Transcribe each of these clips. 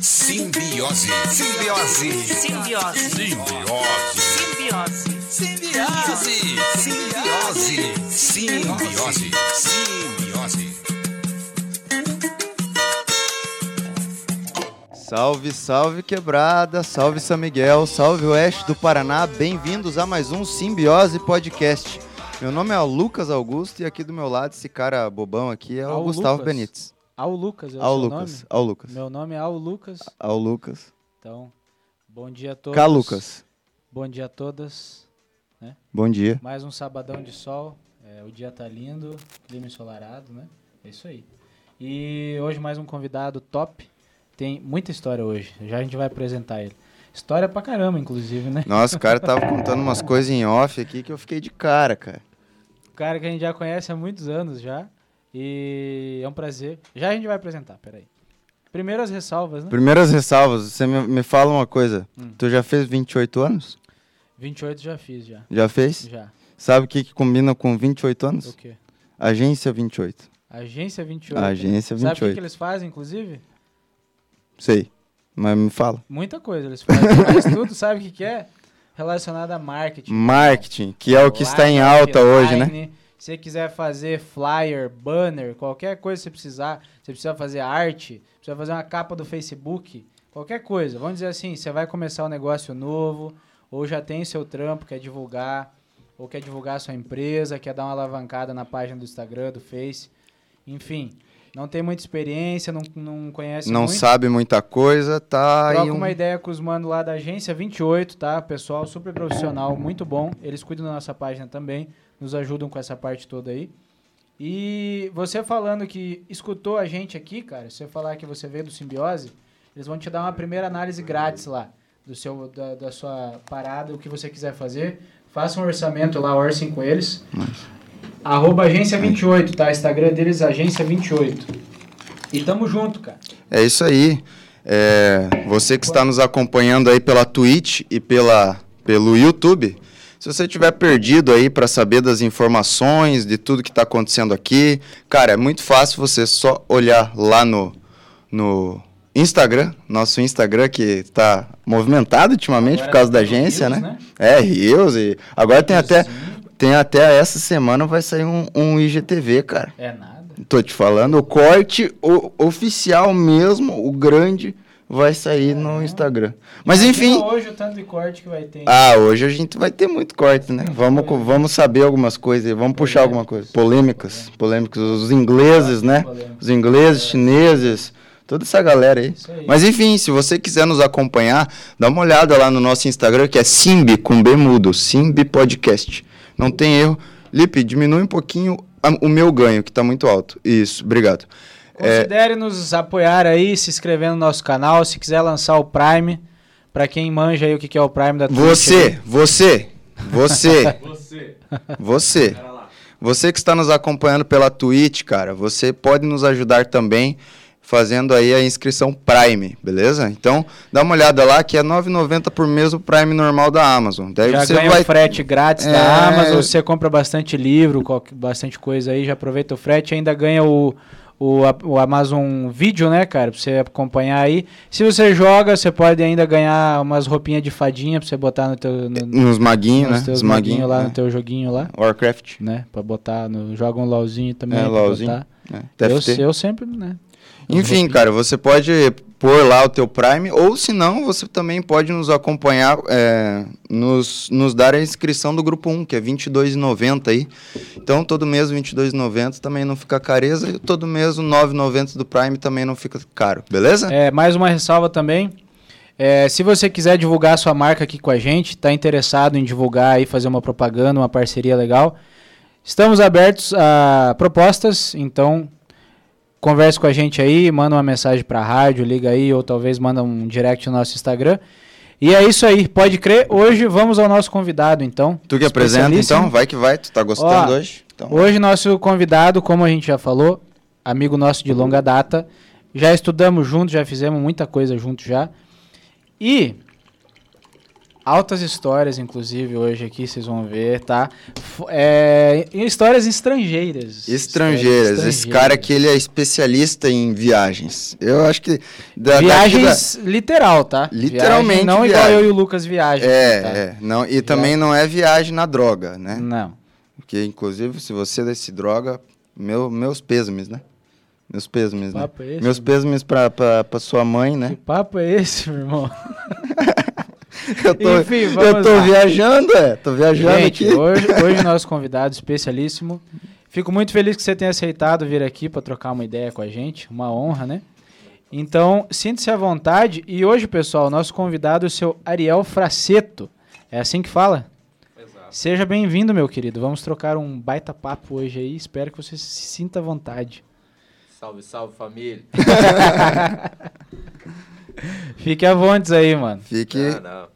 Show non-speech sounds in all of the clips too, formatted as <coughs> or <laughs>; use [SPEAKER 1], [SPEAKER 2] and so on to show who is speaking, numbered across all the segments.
[SPEAKER 1] Simbiose. Simbiose.
[SPEAKER 2] Simbiose.
[SPEAKER 1] Simbiose.
[SPEAKER 2] Simbiose.
[SPEAKER 1] Simbiose. Simbiose. Simbiose. Simbiose.
[SPEAKER 3] Salve, salve quebrada, salve São Miguel, salve Oeste do Paraná, bem-vindos a mais um Simbiose Podcast. Meu nome é Lucas Augusto e aqui do meu lado esse cara bobão aqui é o
[SPEAKER 4] Ao
[SPEAKER 3] Gustavo
[SPEAKER 4] Lucas.
[SPEAKER 3] Benites.
[SPEAKER 4] Ao Lucas, é o
[SPEAKER 3] Ao
[SPEAKER 4] seu
[SPEAKER 3] Lucas,
[SPEAKER 4] nome?
[SPEAKER 3] ao Lucas,
[SPEAKER 4] Meu nome é Ao Lucas.
[SPEAKER 3] ao Lucas.
[SPEAKER 4] Então, bom dia a todos.
[SPEAKER 3] Cá Lucas,
[SPEAKER 4] Bom dia a todas.
[SPEAKER 3] bom dia.
[SPEAKER 4] Mais um sabadão de sol. É, o dia tá lindo, clima ensolarado, né? É isso aí. E hoje mais um convidado top. Tem muita história hoje. Já a gente vai apresentar ele. História pra caramba, inclusive, né?
[SPEAKER 3] Nossa, o cara tava contando umas coisas em off aqui que eu fiquei de cara, cara.
[SPEAKER 4] O cara que a gente já conhece há muitos anos já. E é um prazer. Já a gente vai apresentar, peraí. Primeiro as ressalvas, né?
[SPEAKER 3] Primeiras ressalvas, você me, me fala uma coisa.
[SPEAKER 4] Hum.
[SPEAKER 3] Tu já fez 28 anos?
[SPEAKER 4] 28 já fiz, já.
[SPEAKER 3] Já fez?
[SPEAKER 4] Já.
[SPEAKER 3] Sabe o que, que combina com 28
[SPEAKER 4] O
[SPEAKER 3] anos?
[SPEAKER 4] quê?
[SPEAKER 3] Agência 28.
[SPEAKER 4] Agência 28.
[SPEAKER 3] Agência
[SPEAKER 4] Sabe o que,
[SPEAKER 3] 28.
[SPEAKER 4] que eles fazem, inclusive?
[SPEAKER 3] Sei. Mas me fala.
[SPEAKER 4] Muita coisa eles fazem. Mas tudo, sabe o que, que é? Relacionado a marketing.
[SPEAKER 3] Marketing, que é o que está em alta hoje, né?
[SPEAKER 4] Se você quiser fazer flyer, banner, qualquer coisa que você precisar, você precisa fazer arte, precisa fazer uma capa do Facebook, qualquer coisa. Vamos dizer assim, você vai começar um negócio novo, ou já tem seu trampo, quer divulgar, ou quer divulgar a sua empresa, quer dar uma alavancada na página do Instagram, do Face. Enfim, não tem muita experiência, não, não conhece
[SPEAKER 3] Não
[SPEAKER 4] muito.
[SPEAKER 3] sabe muita coisa, tá
[SPEAKER 4] Troca
[SPEAKER 3] um...
[SPEAKER 4] uma ideia com os manos lá da agência 28, tá? Pessoal super profissional, muito bom. Eles cuidam da nossa página também, nos ajudam com essa parte toda aí. E você falando que escutou a gente aqui, cara, se você falar que você veio do Simbiose, eles vão te dar uma primeira análise grátis lá do seu, da, da sua parada, o que você quiser fazer. Faça um orçamento lá, orcem com eles. Arroba agência 28, tá? Instagram deles, agência 28. E tamo junto, cara.
[SPEAKER 3] É isso aí. É, você que está nos acompanhando aí pela Twitch e pela, pelo YouTube, se você tiver perdido aí para saber das informações, de tudo que está acontecendo aqui, cara, é muito fácil você só olhar lá no, no Instagram, nosso Instagram que está movimentado ultimamente
[SPEAKER 4] Agora
[SPEAKER 3] por causa da
[SPEAKER 4] tem o
[SPEAKER 3] agência,
[SPEAKER 4] Reels,
[SPEAKER 3] né?
[SPEAKER 4] né?
[SPEAKER 3] É, Rios e agora tem até. Tem até essa semana vai sair um, um IGTV, cara.
[SPEAKER 4] É nada.
[SPEAKER 3] Tô te falando, o corte o, oficial mesmo, o grande, vai sair no Instagram. Mas enfim.
[SPEAKER 4] Hoje o tanto de corte que vai ter.
[SPEAKER 3] Ah, hoje a gente vai ter muito corte, né? Vamos, co- vamos saber algumas coisas, aí, vamos puxar alguma coisa. Polêmicas, polêmicas, os ingleses, né?
[SPEAKER 4] Polêmicas.
[SPEAKER 3] Os ingleses, chineses, toda essa galera aí.
[SPEAKER 4] Aí.
[SPEAKER 3] Mas enfim, se você quiser nos acompanhar, dá uma olhada lá no nosso Instagram, que é Simbi, com B mudo, Simbi Podcast. Não tem erro. Lipe, diminui um pouquinho o meu ganho, que tá muito alto. Isso, obrigado. É,
[SPEAKER 4] Considere nos apoiar aí, se inscrever no nosso canal. Se quiser lançar o Prime, pra quem manja aí o que que é o Prime da Twitch.
[SPEAKER 3] Você, você, você, <laughs> você, você que está nos acompanhando pela Twitch, cara, você pode nos ajudar também fazendo aí a inscrição Prime, beleza? Então, dá uma olhada lá que é R$ 9,90 por mês o Prime normal da Amazon. Daí
[SPEAKER 4] Já
[SPEAKER 3] você
[SPEAKER 4] ganha
[SPEAKER 3] vai
[SPEAKER 4] o frete grátis
[SPEAKER 3] É.
[SPEAKER 4] da Amazon, você compra bastante livro, bastante coisa aí, já aproveita o frete, ainda ganha o, o, o Amazon Video, né, cara, pra você acompanhar aí. Se você joga, você pode ainda ganhar umas roupinhas de fadinha pra você botar no teu... No,
[SPEAKER 3] nos maguinhos,
[SPEAKER 4] nos
[SPEAKER 3] né?
[SPEAKER 4] teus
[SPEAKER 3] Os
[SPEAKER 4] maguinhos
[SPEAKER 3] maguinhos
[SPEAKER 4] lá
[SPEAKER 3] né?
[SPEAKER 4] no teu joguinho lá,
[SPEAKER 3] Warcraft,
[SPEAKER 4] né, pra botar no... Joga um LOLzinho também
[SPEAKER 3] É, LOLzinho. né?
[SPEAKER 4] Eu, eu sempre, né,
[SPEAKER 3] Enfim, cara, você pode pôr lá o teu Prime, ou se não, você também pode nos acompanhar, é, nos, nos dar a inscrição do grupo 1, que é R$ 22,90 aí. Então, todo mês R$ 22,90 também não fica careza, e todo mês R$ 9,90 do Prime também não fica caro, beleza?
[SPEAKER 4] É, mais uma ressalva também. É, se você quiser divulgar a sua marca aqui com a gente, está interessado em divulgar e fazer uma propaganda, uma parceria legal, estamos abertos a propostas, então converse com a gente aí, manda uma mensagem para a rádio, liga aí, ou talvez manda um direct no nosso Instagram. E é isso aí, pode crer. Hoje vamos ao nosso convidado, então.
[SPEAKER 3] Tu que apresenta, então, vai que vai, tu tá gostando
[SPEAKER 4] Ó,
[SPEAKER 3] hoje? Então,
[SPEAKER 4] Hoje nosso convidado, como a gente já falou, amigo nosso de longa data, já estudamos juntos, já fizemos muita coisa juntos já. E altas histórias, inclusive, hoje aqui, vocês vão ver, tá? É, em histórias estrangeiras.
[SPEAKER 3] Estrangeiras.
[SPEAKER 4] Histórias
[SPEAKER 3] Esse cara aqui, ele é especialista em viagens. Eu acho que... da-
[SPEAKER 4] Viagens literal, tá?
[SPEAKER 3] Literalmente
[SPEAKER 4] Viagem, não igual
[SPEAKER 3] viagem.
[SPEAKER 4] eu e o Lucas viagem.
[SPEAKER 3] da- É,
[SPEAKER 4] tá?
[SPEAKER 3] é. Não, e também não é viagem na droga, né?
[SPEAKER 4] Não.
[SPEAKER 3] Porque, inclusive, se você desse droga, meu, meus pêsames, né? Meus pêsames,
[SPEAKER 4] Que
[SPEAKER 3] né?
[SPEAKER 4] papo é esse?
[SPEAKER 3] Meus pêsames pra, pra, pra sua mãe,
[SPEAKER 4] Que
[SPEAKER 3] né?
[SPEAKER 4] papo é esse, meu irmão? <laughs> <laughs>
[SPEAKER 3] Eu tô,
[SPEAKER 4] Enfim,
[SPEAKER 3] eu
[SPEAKER 4] vamos
[SPEAKER 3] tô
[SPEAKER 4] lá.
[SPEAKER 3] viajando, é. Tô viajando
[SPEAKER 4] Gente,
[SPEAKER 3] aqui.
[SPEAKER 4] hoje, <laughs> hoje nosso convidado especialíssimo. Fico muito feliz que você tenha aceitado vir aqui para trocar uma ideia com a gente. Uma honra, né? Então, sinta-se à vontade. E hoje, pessoal, nosso convidado é o seu Ariel Fraceto. É assim que fala? Seja bem-vindo, meu querido. Vamos trocar um baita papo hoje aí. Espero que você se sinta à vontade.
[SPEAKER 2] Salve, salve família. <laughs>
[SPEAKER 4] Fique à vontade aí, mano.
[SPEAKER 3] Fique.
[SPEAKER 2] Não, não.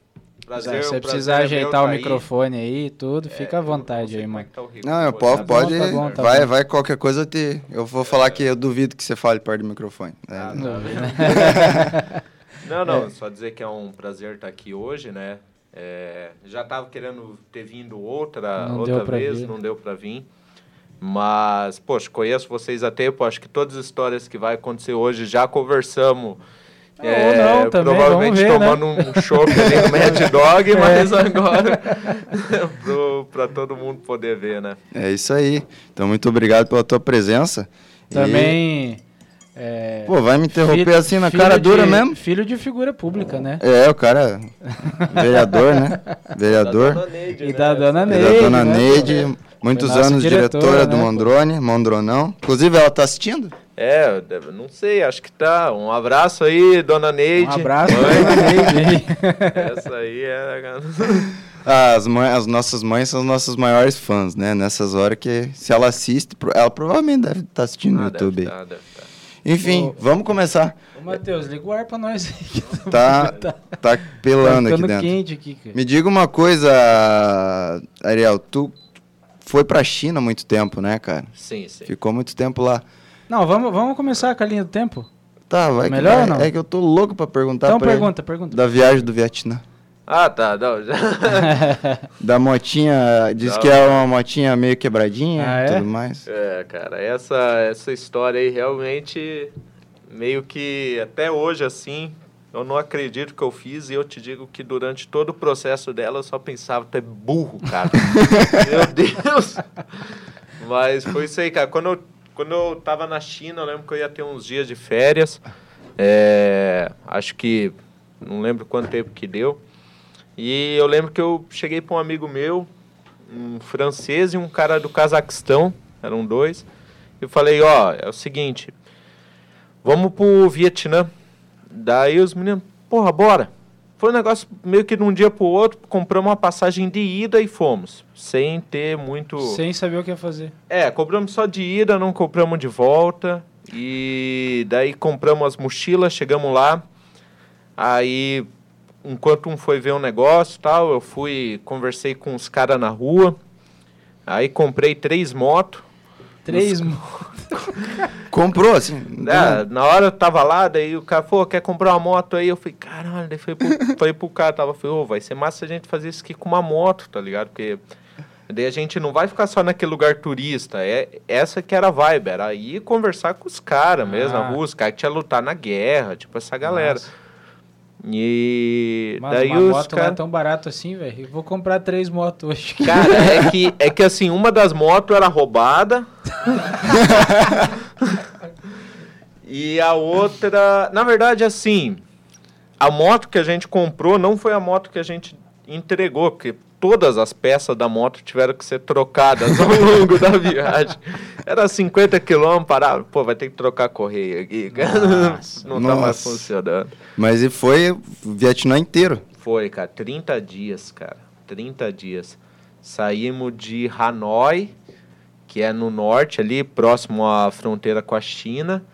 [SPEAKER 2] Prazer,
[SPEAKER 4] Se
[SPEAKER 2] o
[SPEAKER 4] você
[SPEAKER 2] prazer
[SPEAKER 4] precisar
[SPEAKER 2] é
[SPEAKER 4] ajeitar o
[SPEAKER 2] tá aí.
[SPEAKER 4] microfone aí e tudo, fica à
[SPEAKER 2] É,
[SPEAKER 4] vontade
[SPEAKER 2] não
[SPEAKER 4] aí,
[SPEAKER 2] é
[SPEAKER 4] mano.
[SPEAKER 2] que tá o
[SPEAKER 3] Não, eu
[SPEAKER 2] pô,
[SPEAKER 3] posso,
[SPEAKER 2] tá
[SPEAKER 3] pode.
[SPEAKER 2] bom,
[SPEAKER 4] tá bom, tá
[SPEAKER 3] vai, vai, qualquer coisa eu te. Eu vou falar que eu duvido que você fale perto do microfone. É,
[SPEAKER 2] Ah, tá. Não, não, <laughs> só dizer que é um prazer estar aqui hoje, né? É, já tava querendo ter vindo outra,
[SPEAKER 4] Não
[SPEAKER 2] outra vez,
[SPEAKER 4] vir.
[SPEAKER 2] não deu pra vir. Mas, poxa, conheço vocês até, pô, acho que todas as histórias que vai acontecer hoje já conversamos.
[SPEAKER 4] Ah, ou não, também,
[SPEAKER 2] provavelmente
[SPEAKER 4] vamos ver, né?
[SPEAKER 2] tomando um chopp ali no Mad <laughs> Dog,
[SPEAKER 4] É.
[SPEAKER 2] mas agora <laughs> pro, pra todo mundo poder ver, né?
[SPEAKER 3] É isso aí. Então, muito obrigado pela tua presença. E-
[SPEAKER 4] Também. é,
[SPEAKER 3] Pô, vai me interromper
[SPEAKER 4] filho-
[SPEAKER 3] assim na cara dura
[SPEAKER 4] de-
[SPEAKER 3] mesmo?
[SPEAKER 4] Filho de figura pública, né?
[SPEAKER 3] É, o cara. Vereador, né? Vereador.
[SPEAKER 2] Da dona Neide,
[SPEAKER 4] E
[SPEAKER 2] né?
[SPEAKER 4] da dona
[SPEAKER 3] E
[SPEAKER 4] Neide.
[SPEAKER 3] da dona
[SPEAKER 4] né,
[SPEAKER 3] Neide, muitos anos
[SPEAKER 4] diretora,
[SPEAKER 3] diretora do
[SPEAKER 4] né, pô?
[SPEAKER 3] Mondrone, Mondronão. Inclusive, ela tá assistindo?
[SPEAKER 2] É, deve- não sei, acho que tá. Um abraço aí, dona Neide.
[SPEAKER 4] Um abraço
[SPEAKER 2] Mãe,
[SPEAKER 4] dona Neide. <laughs>
[SPEAKER 2] Essa aí é. <laughs>
[SPEAKER 3] As, mães, as nossas mães são os nossos maiores fãs, né? Nessas horas que, se ela assiste, ela provavelmente deve estar assistindo no
[SPEAKER 2] Ah,
[SPEAKER 3] YouTube.
[SPEAKER 2] deve tá, deve tá.
[SPEAKER 3] Enfim,
[SPEAKER 4] Ô.
[SPEAKER 3] vamos começar.
[SPEAKER 4] Ô, Matheus, liga o ar pra nós aí. que
[SPEAKER 3] Tá, tá pelando
[SPEAKER 4] tá
[SPEAKER 3] aqui dentro.
[SPEAKER 4] quente aqui, cara.
[SPEAKER 3] Me diga uma coisa, Ariel, tu foi pra China há muito tempo, né, cara?
[SPEAKER 2] Sim, sim.
[SPEAKER 3] Ficou muito tempo lá.
[SPEAKER 4] Não, vamos, vamos começar com a linha do tempo?
[SPEAKER 3] Tá, vai que
[SPEAKER 4] Melhor
[SPEAKER 3] vai.
[SPEAKER 4] ou não?
[SPEAKER 3] É que eu tô louco pra perguntar
[SPEAKER 4] então
[SPEAKER 3] pra ele
[SPEAKER 4] pergunta, pergunta.
[SPEAKER 3] da viagem do Vietnã.
[SPEAKER 2] Ah, tá. Não, já... <laughs>
[SPEAKER 3] Da motinha, diz
[SPEAKER 2] Não.
[SPEAKER 3] que é uma motinha meio quebradinha
[SPEAKER 4] Ah,
[SPEAKER 3] e
[SPEAKER 4] é?
[SPEAKER 3] tudo mais.
[SPEAKER 2] É, cara, essa, essa história aí realmente meio que até hoje assim. Eu não acredito que eu fiz e eu te digo que durante todo o processo dela eu só pensava, tu é burro, cara. <laughs> Meu Deus! Mas foi isso aí, cara. Quando eu, quando eu tava na China, eu lembro que eu ia ter uns dias de férias. É, acho que. Não lembro quanto tempo que deu. E eu lembro que eu cheguei para um amigo meu, um francês e um cara do Cazaquistão, eram dois. Eu falei, ó, é o seguinte, vamos pro Vietnã. Daí os meninos, porra, bora. Foi um negócio meio que de um dia pro outro, compramos uma passagem de ida e fomos. Sem ter muito.
[SPEAKER 4] Sem saber o que ia fazer.
[SPEAKER 2] É, compramos só de ida, não compramos de volta. E daí compramos as mochilas, chegamos lá. Aí, enquanto um foi ver um negócio e tal, eu fui, conversei com os caras na rua. Aí comprei três motos.
[SPEAKER 4] Três. <laughs>
[SPEAKER 3] Comprou, assim?
[SPEAKER 2] É, na hora eu tava lá, daí o cara falou, quer comprar uma moto aí? Eu falei, caralho, daí foi pro, <laughs> falei pro cara, tava, falei, ô, vai ser massa a gente fazer isso aqui com uma moto, tá ligado? Porque daí a gente não vai ficar só naquele lugar turista, é essa que era a vibe, era ir conversar com os caras mesmo,
[SPEAKER 4] Ah.
[SPEAKER 2] na rua, os caras que tinham lutar na guerra, tipo essa galera.
[SPEAKER 4] Nossa.
[SPEAKER 2] E
[SPEAKER 4] Mano,
[SPEAKER 2] daí
[SPEAKER 4] uma
[SPEAKER 2] os
[SPEAKER 4] moto lá é
[SPEAKER 2] caras...
[SPEAKER 4] tão barato assim, velho. Vou comprar três motos hoje. <laughs>
[SPEAKER 2] Cara, é que, é que assim, uma das motos era roubada. <laughs> e a outra. Na verdade, assim. A moto que a gente comprou não foi a moto que a gente entregou, porque todas as peças da moto tiveram que ser trocadas ao longo da <laughs> viagem. Era 50 quilômetros, parava, pô, vai ter que trocar a correia aqui.
[SPEAKER 4] Nossa. <laughs>
[SPEAKER 2] não tá mais
[SPEAKER 3] Nossa.
[SPEAKER 2] funcionando.
[SPEAKER 3] Mas e foi o Vietnã inteiro.
[SPEAKER 2] Foi, cara, 30 dias, cara. 30 dias. Saímos de Hanoi, que é no norte ali, próximo à fronteira com a China.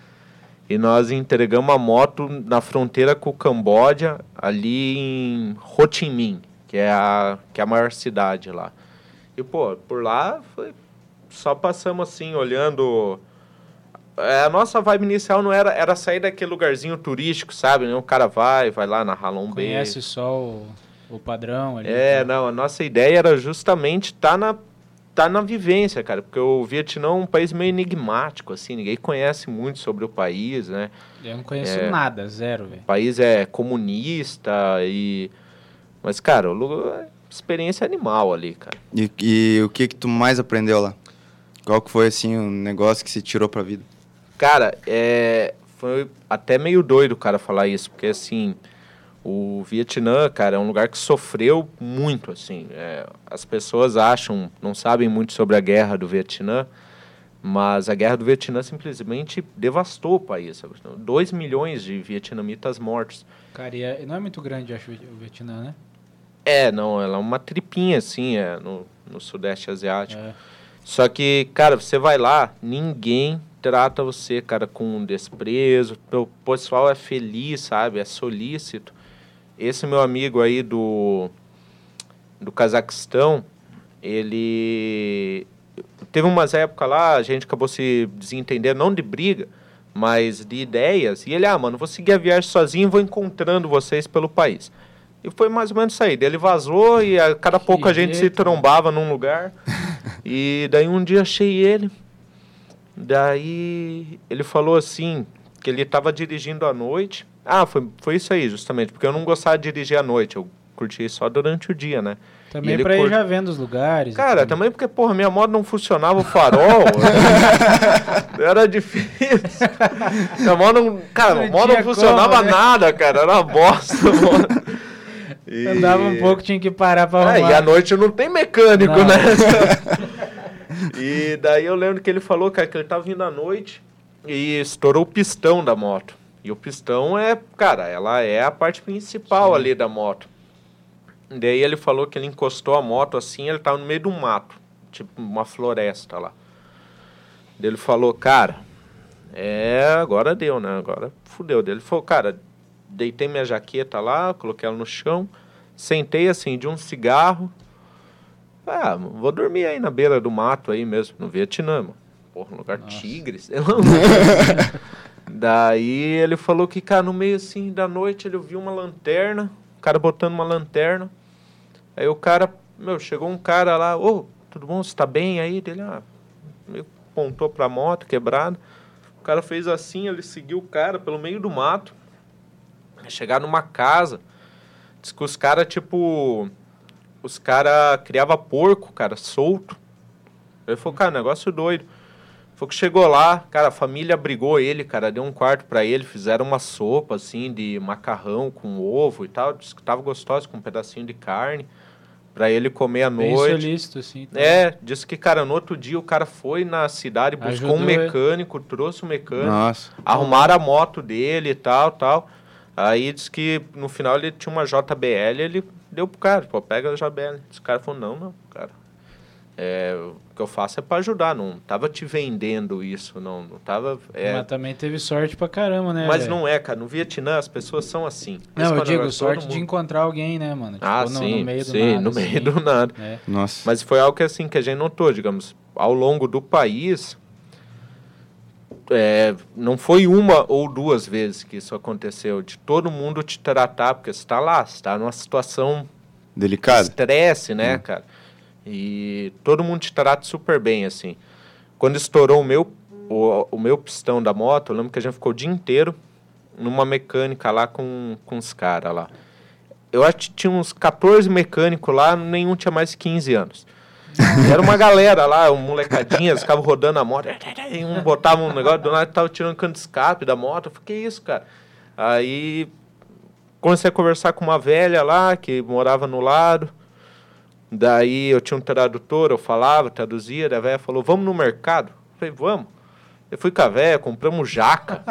[SPEAKER 2] E nós entregamos a moto na fronteira com o Camboja, ali em Ho Chi Minh, que é a, que é a maior cidade lá. E, pô, por lá foi. Só passamos assim, olhando. É, a nossa vibe inicial não era, era sair daquele lugarzinho turístico, sabe? O cara vai, vai lá na Halong Bay.
[SPEAKER 4] Conhece só o, o padrão ali.
[SPEAKER 2] É,
[SPEAKER 4] então.
[SPEAKER 2] não, a nossa ideia era justamente estar tá na, tá na vivência, cara, porque o Vietnã é um país meio enigmático, assim, ninguém conhece muito sobre o país, né?
[SPEAKER 4] Eu não conheço
[SPEAKER 2] É.
[SPEAKER 4] nada, zero, velho.
[SPEAKER 2] O país é comunista e... Mas, cara, o lugar, é experiência animal ali, cara.
[SPEAKER 3] E, e o que que tu mais aprendeu lá? Qual que foi, assim, um negócio que se tirou pra vida?
[SPEAKER 2] Cara, é, foi até meio doido o cara falar isso, porque assim, o Vietnã, cara, é um lugar que sofreu muito, assim. é, as pessoas acham, não sabem muito sobre a guerra do Vietnã, mas a guerra do Vietnã simplesmente devastou o país. 2 milhões de vietnamitas mortos.
[SPEAKER 4] Cara, e é- não é muito grande, acho, o Vietnã, né?
[SPEAKER 2] É, não, ela é uma tripinha, assim, é, no, no Sudeste Asiático.
[SPEAKER 4] É.
[SPEAKER 2] Só que, cara, você vai lá, ninguém trata você, cara, com desprezo. O pessoal é feliz, sabe? É solícito. Esse meu amigo aí do, do Cazaquistão, ele. Teve umas épocas lá, a gente acabou se desentendendo, não de briga, mas de ideias. E ele, ah, mano, vou seguir a viagem sozinho e vou encontrando vocês pelo país. E foi mais ou menos isso aí. Daí Ele vazou e a cada
[SPEAKER 4] Que
[SPEAKER 2] pouco a gente se
[SPEAKER 4] jeito, né?
[SPEAKER 2] trombava num lugar. <laughs> e daí um dia achei ele. Daí ele falou assim, que ele estava dirigindo à noite. Ah, foi, foi isso aí, justamente, porque eu não gostava de dirigir à noite, eu curti só durante o dia, né?
[SPEAKER 4] Também pra ir
[SPEAKER 2] curte-
[SPEAKER 4] já vendo os lugares.
[SPEAKER 2] Cara,
[SPEAKER 4] tudo.
[SPEAKER 2] também porque, porra, minha moto não funcionava o farol. <laughs> era difícil. Minha moto não. Cara, a moto não funcionava
[SPEAKER 4] como, né?
[SPEAKER 2] nada, cara. Era uma bosta, <laughs> mano. E-
[SPEAKER 4] Andava um pouco, tinha que parar pra
[SPEAKER 2] é,
[SPEAKER 4] arrumar.
[SPEAKER 2] e à noite não tem mecânico,
[SPEAKER 4] Não.
[SPEAKER 2] né? <laughs> e daí eu lembro que ele falou, cara, que ele tava vindo à noite e estourou o pistão da moto. E o pistão é, cara, ela é a parte principal ali da moto. Daí ele falou que ele encostou a moto assim, ele tava no meio do mato, tipo uma floresta lá. Daí ele falou, cara, é, agora deu, né? Agora fudeu. Daí ele falou, cara, deitei minha jaqueta lá, coloquei ela no chão, sentei assim de um cigarro. Ah, vou dormir aí na beira do mato aí mesmo, no Vietnã, mano. Porra, um lugar tigre, sei lá. <laughs> Daí ele falou que, cara, no meio assim da noite ele viu uma lanterna, o cara botando uma lanterna. Aí o cara, meu, chegou um cara lá, ô, tudo bom? Você tá bem aí? Dele, ah, meio apontou pra moto quebrada. O cara fez assim, ele seguiu o cara pelo meio do mato. Chegar numa casa. Diz que os caras, tipo. Os caras criavam porco, cara, solto. Ele falou, cara, negócio doido. Foi que chegou lá, cara, a família abrigou ele, cara, deu um quarto pra ele, fizeram uma sopa, assim, de macarrão com ovo e tal. Diz que tava gostoso, com um pedacinho de carne, pra ele comer à
[SPEAKER 4] Bem
[SPEAKER 2] noite.
[SPEAKER 4] solícito, assim. tá?
[SPEAKER 2] É, disse que, cara, no outro dia o cara foi na cidade, buscou um
[SPEAKER 4] Ajudou ele.
[SPEAKER 2] mecânico, trouxe o mecânico,
[SPEAKER 3] Nossa.
[SPEAKER 2] arrumaram a moto dele e tal, tal. Aí disse que no final ele tinha uma JBL, ele deu pro cara, pô, pega a JBL. Esse cara falou, não, não, cara. É, o que eu faço é pra ajudar, não tava te vendendo isso, não, não tava... é,
[SPEAKER 4] Mas também teve sorte pra caramba, né?
[SPEAKER 2] mas
[SPEAKER 4] velho?
[SPEAKER 2] não é, cara, no Vietnã as pessoas são assim.
[SPEAKER 4] Não,
[SPEAKER 2] é
[SPEAKER 4] eu digo,
[SPEAKER 2] negócio,
[SPEAKER 4] sorte de encontrar alguém, né, mano? Tipo,
[SPEAKER 2] Ah,
[SPEAKER 4] no,
[SPEAKER 2] sim,
[SPEAKER 4] no meio do
[SPEAKER 2] sim,
[SPEAKER 4] nada,
[SPEAKER 2] no
[SPEAKER 4] assim.
[SPEAKER 2] meio do nada.
[SPEAKER 4] É.
[SPEAKER 3] Nossa.
[SPEAKER 2] Mas foi algo que assim que a gente notou, digamos, ao longo do país, é, não foi uma ou duas vezes que isso aconteceu, de todo mundo te tratar, porque você está lá, você está numa situação de
[SPEAKER 3] Delicado.
[SPEAKER 2] estresse, né, cara? E todo mundo te trata super bem, assim. Quando estourou o meu, o, o meu pistão da moto, eu lembro que a gente ficou o dia inteiro numa mecânica lá com, com os caras lá. Eu acho que tinha uns 14 mecânicos lá, nenhum tinha mais de 15 anos. <laughs> Era uma galera lá, um molecadinhas, ficavam rodando a moto, e um botava um negócio, do nada tava tirando canto de escape da moto. Eu falei, isso, cara? Aí comecei a conversar com uma velha lá, que morava no lado. Daí eu tinha um tradutor, eu falava, traduzia, a velha falou, vamos no mercado? Eu falei, vamos. Eu fui com a véia, compramos jaca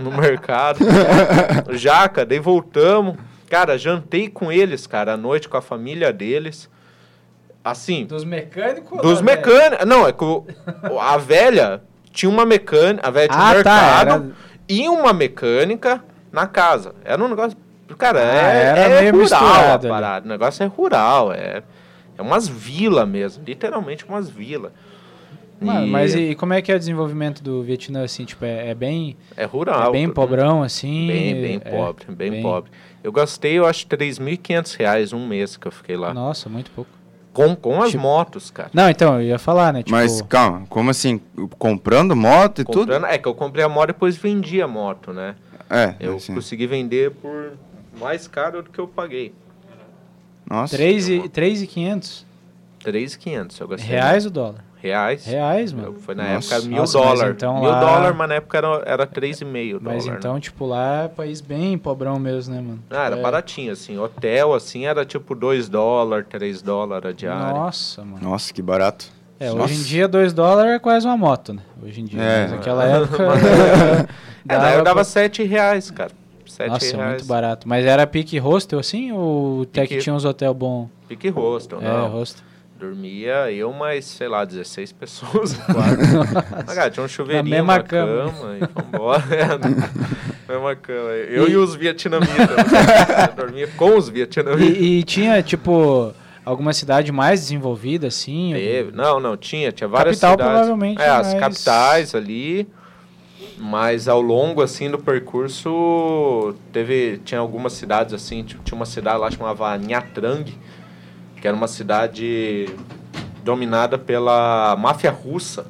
[SPEAKER 2] no mercado. <laughs> jaca, daí voltamos. Cara, jantei com eles, cara, à noite com a família deles. Assim,
[SPEAKER 4] Dos mecânicos?
[SPEAKER 2] dos mecânicos. Não, é que o- a velha tinha uma mecânica, a velha tinha um
[SPEAKER 4] Ah, tá,
[SPEAKER 2] mercado
[SPEAKER 4] era-
[SPEAKER 2] e uma mecânica na casa. Era um negócio. Cara,
[SPEAKER 4] Ah,
[SPEAKER 2] é,
[SPEAKER 4] era
[SPEAKER 2] é
[SPEAKER 4] meio
[SPEAKER 2] rural a parada. O negócio é rural, é, é umas vilas mesmo, literalmente umas vilas.
[SPEAKER 4] Mano,
[SPEAKER 2] E
[SPEAKER 4] mas e como é que é o desenvolvimento do Vietnã, assim? Tipo, é, é bem,
[SPEAKER 2] é rural.
[SPEAKER 4] é bem pobrão, assim?
[SPEAKER 2] Bem, bem
[SPEAKER 4] é-
[SPEAKER 2] pobre, bem,
[SPEAKER 4] bem-
[SPEAKER 2] pobre. Eu gastei, eu acho, 3.500 reais um mês que eu fiquei lá.
[SPEAKER 4] Nossa, muito pouco.
[SPEAKER 2] Com, com as
[SPEAKER 4] Tipo-
[SPEAKER 2] motos, cara.
[SPEAKER 4] Não, então, eu ia falar, né? Tipo,
[SPEAKER 3] Mas calma, como assim? Comprando moto e
[SPEAKER 2] Comprando, é que eu comprei a moto e depois vendi a moto, né?
[SPEAKER 3] tudo? É,
[SPEAKER 2] Eu
[SPEAKER 3] assim.
[SPEAKER 2] consegui vender por mais caro do que eu paguei.
[SPEAKER 3] Nossa.
[SPEAKER 4] 3,500
[SPEAKER 2] 3.500 eu gastei.
[SPEAKER 4] reais o dólar.
[SPEAKER 2] Reais.
[SPEAKER 4] Reais,
[SPEAKER 2] Eu-
[SPEAKER 4] mano.
[SPEAKER 2] Foi na
[SPEAKER 3] Nossa.
[SPEAKER 2] época mil
[SPEAKER 4] Nossa, mas
[SPEAKER 2] dólares.
[SPEAKER 4] então
[SPEAKER 2] mil
[SPEAKER 4] lá-
[SPEAKER 2] dólares, mas na época era, era 3,5
[SPEAKER 4] Mas
[SPEAKER 2] dólar.
[SPEAKER 4] então, tipo, lá é país bem pobrão mesmo, né, mano?
[SPEAKER 2] Ah, era
[SPEAKER 4] é...
[SPEAKER 2] baratinho, assim. Hotel, assim, era tipo 2 dólares, 3 dólares a diária.
[SPEAKER 4] Nossa, mano.
[SPEAKER 3] Nossa, que barato.
[SPEAKER 4] É,
[SPEAKER 3] Nossa.
[SPEAKER 4] hoje em dia 2 dólares é quase uma moto, né? Hoje em dia.
[SPEAKER 3] É.
[SPEAKER 4] Mas naquela <laughs> época. <laughs>
[SPEAKER 2] É, na época
[SPEAKER 4] pra-
[SPEAKER 2] dava 7 reais, cara. 7
[SPEAKER 4] Nossa, é
[SPEAKER 2] reais.
[SPEAKER 4] muito barato. Mas era pique hostel assim ou até que
[SPEAKER 2] Pique-
[SPEAKER 4] tinha uns hotel bom?
[SPEAKER 2] Pique hostel,
[SPEAKER 4] É,
[SPEAKER 2] não.
[SPEAKER 4] hostel.
[SPEAKER 2] Dormia eu mais, sei lá, 16 pessoas no quarto. <laughs> Mas, cara, tinha um chuveirinho, uma
[SPEAKER 4] cama.
[SPEAKER 2] cama, e vambora. É, <laughs> na mesma cama. Eu e, os vietnamitas. né? Dormia com os vietnamitas.
[SPEAKER 4] E, e tinha, tipo, alguma cidade mais desenvolvida, assim?
[SPEAKER 2] Teve. Não, não, tinha. Tinha várias
[SPEAKER 4] Capital,
[SPEAKER 2] cidades.
[SPEAKER 4] provavelmente,
[SPEAKER 2] É, as capitais ali. Mas ao longo, assim, do percurso, teve... Tinha algumas cidades, assim. tipo, Tinha uma cidade lá chamava Nha Trang, que era uma cidade dominada pela máfia russa.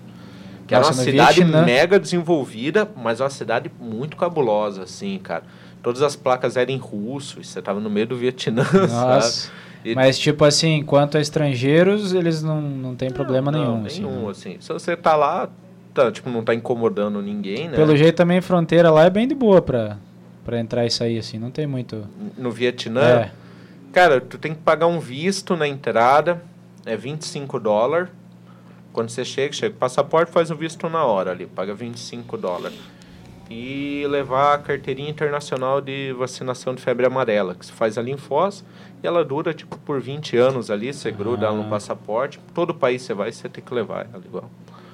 [SPEAKER 2] Que era uma
[SPEAKER 4] Nossa,
[SPEAKER 2] cidade
[SPEAKER 4] Vietnã.
[SPEAKER 2] mega desenvolvida, mas uma cidade muito cabulosa, assim, cara. Todas as placas eram em russo, e você tava no meio do Vietnã, <laughs> sabe?
[SPEAKER 4] Nossa.
[SPEAKER 2] E-
[SPEAKER 4] Mas, tipo assim, quanto a estrangeiros, eles não, não tem problema
[SPEAKER 2] não,
[SPEAKER 4] nenhum. assim,
[SPEAKER 2] nenhum,
[SPEAKER 4] né?
[SPEAKER 2] assim. Se você tá lá, tá, tipo, não tá incomodando ninguém, né?
[SPEAKER 4] Pelo jeito também, fronteira lá é bem de boa pra, pra entrar e sair, assim. Não tem muito...
[SPEAKER 2] No Vietnã,
[SPEAKER 4] É.
[SPEAKER 2] cara, tu tem que pagar um visto na entrada, é 25 dólares. Quando você chega, chega o passaporte, faz o visto na hora ali, paga 25 dólares. E levar a carteirinha internacional de vacinação de febre amarela, que você faz ali em Foz, e ela dura, tipo, por 20 anos ali, você gruda ela no
[SPEAKER 4] Ah.
[SPEAKER 2] passaporte. Todo país você vai, você tem que levar ela igual.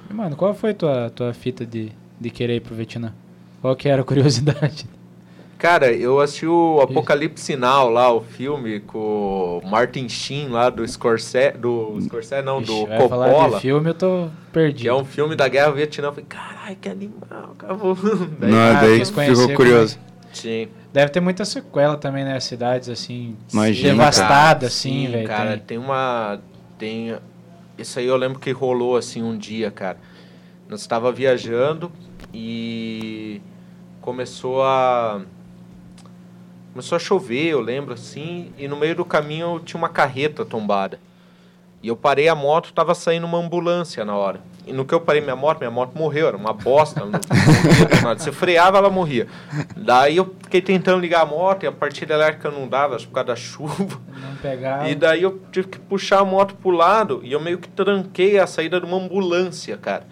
[SPEAKER 4] Mano, qual foi tua, tua fita de, de querer ir pro Vietnã? Qual que era a curiosidade?
[SPEAKER 2] Cara, eu assisti o Apocalipse Sinal lá, o filme com o Martin Sheen lá do Scorsese, do Scorsese não,
[SPEAKER 4] Ixi,
[SPEAKER 2] do
[SPEAKER 4] vai falar
[SPEAKER 2] Coppola,
[SPEAKER 4] de filme, eu tô perdido.
[SPEAKER 2] que é um filme da Guerra Vietnã. Eu falei, caralho, que animal, acabou. <laughs> Daí,
[SPEAKER 3] Não,
[SPEAKER 4] ah,
[SPEAKER 3] daí ficou curioso.
[SPEAKER 2] sim.
[SPEAKER 4] Deve ter muita sequela também, né? Cidades, assim,
[SPEAKER 3] Imagina,
[SPEAKER 4] devastadas,
[SPEAKER 2] Sim,
[SPEAKER 4] assim, velho.
[SPEAKER 2] cara,
[SPEAKER 4] tem.
[SPEAKER 2] tem. uma... Tem... Isso aí eu lembro que rolou, assim, um dia, cara. Nós estava viajando e começou a... Começou a chover, eu lembro, assim, e no meio do caminho tinha uma carreta tombada. E eu parei a moto, tava saindo uma ambulância na hora. E no que eu parei minha moto, minha moto morreu, era uma bosta. Você freava, ela morria. Daí eu fiquei tentando ligar a moto e a partida elétrica não dava, acho por causa da chuva.
[SPEAKER 4] Não pegar.
[SPEAKER 2] E daí eu tive que puxar a moto pro lado e eu meio que tranquei a saída de uma ambulância, cara.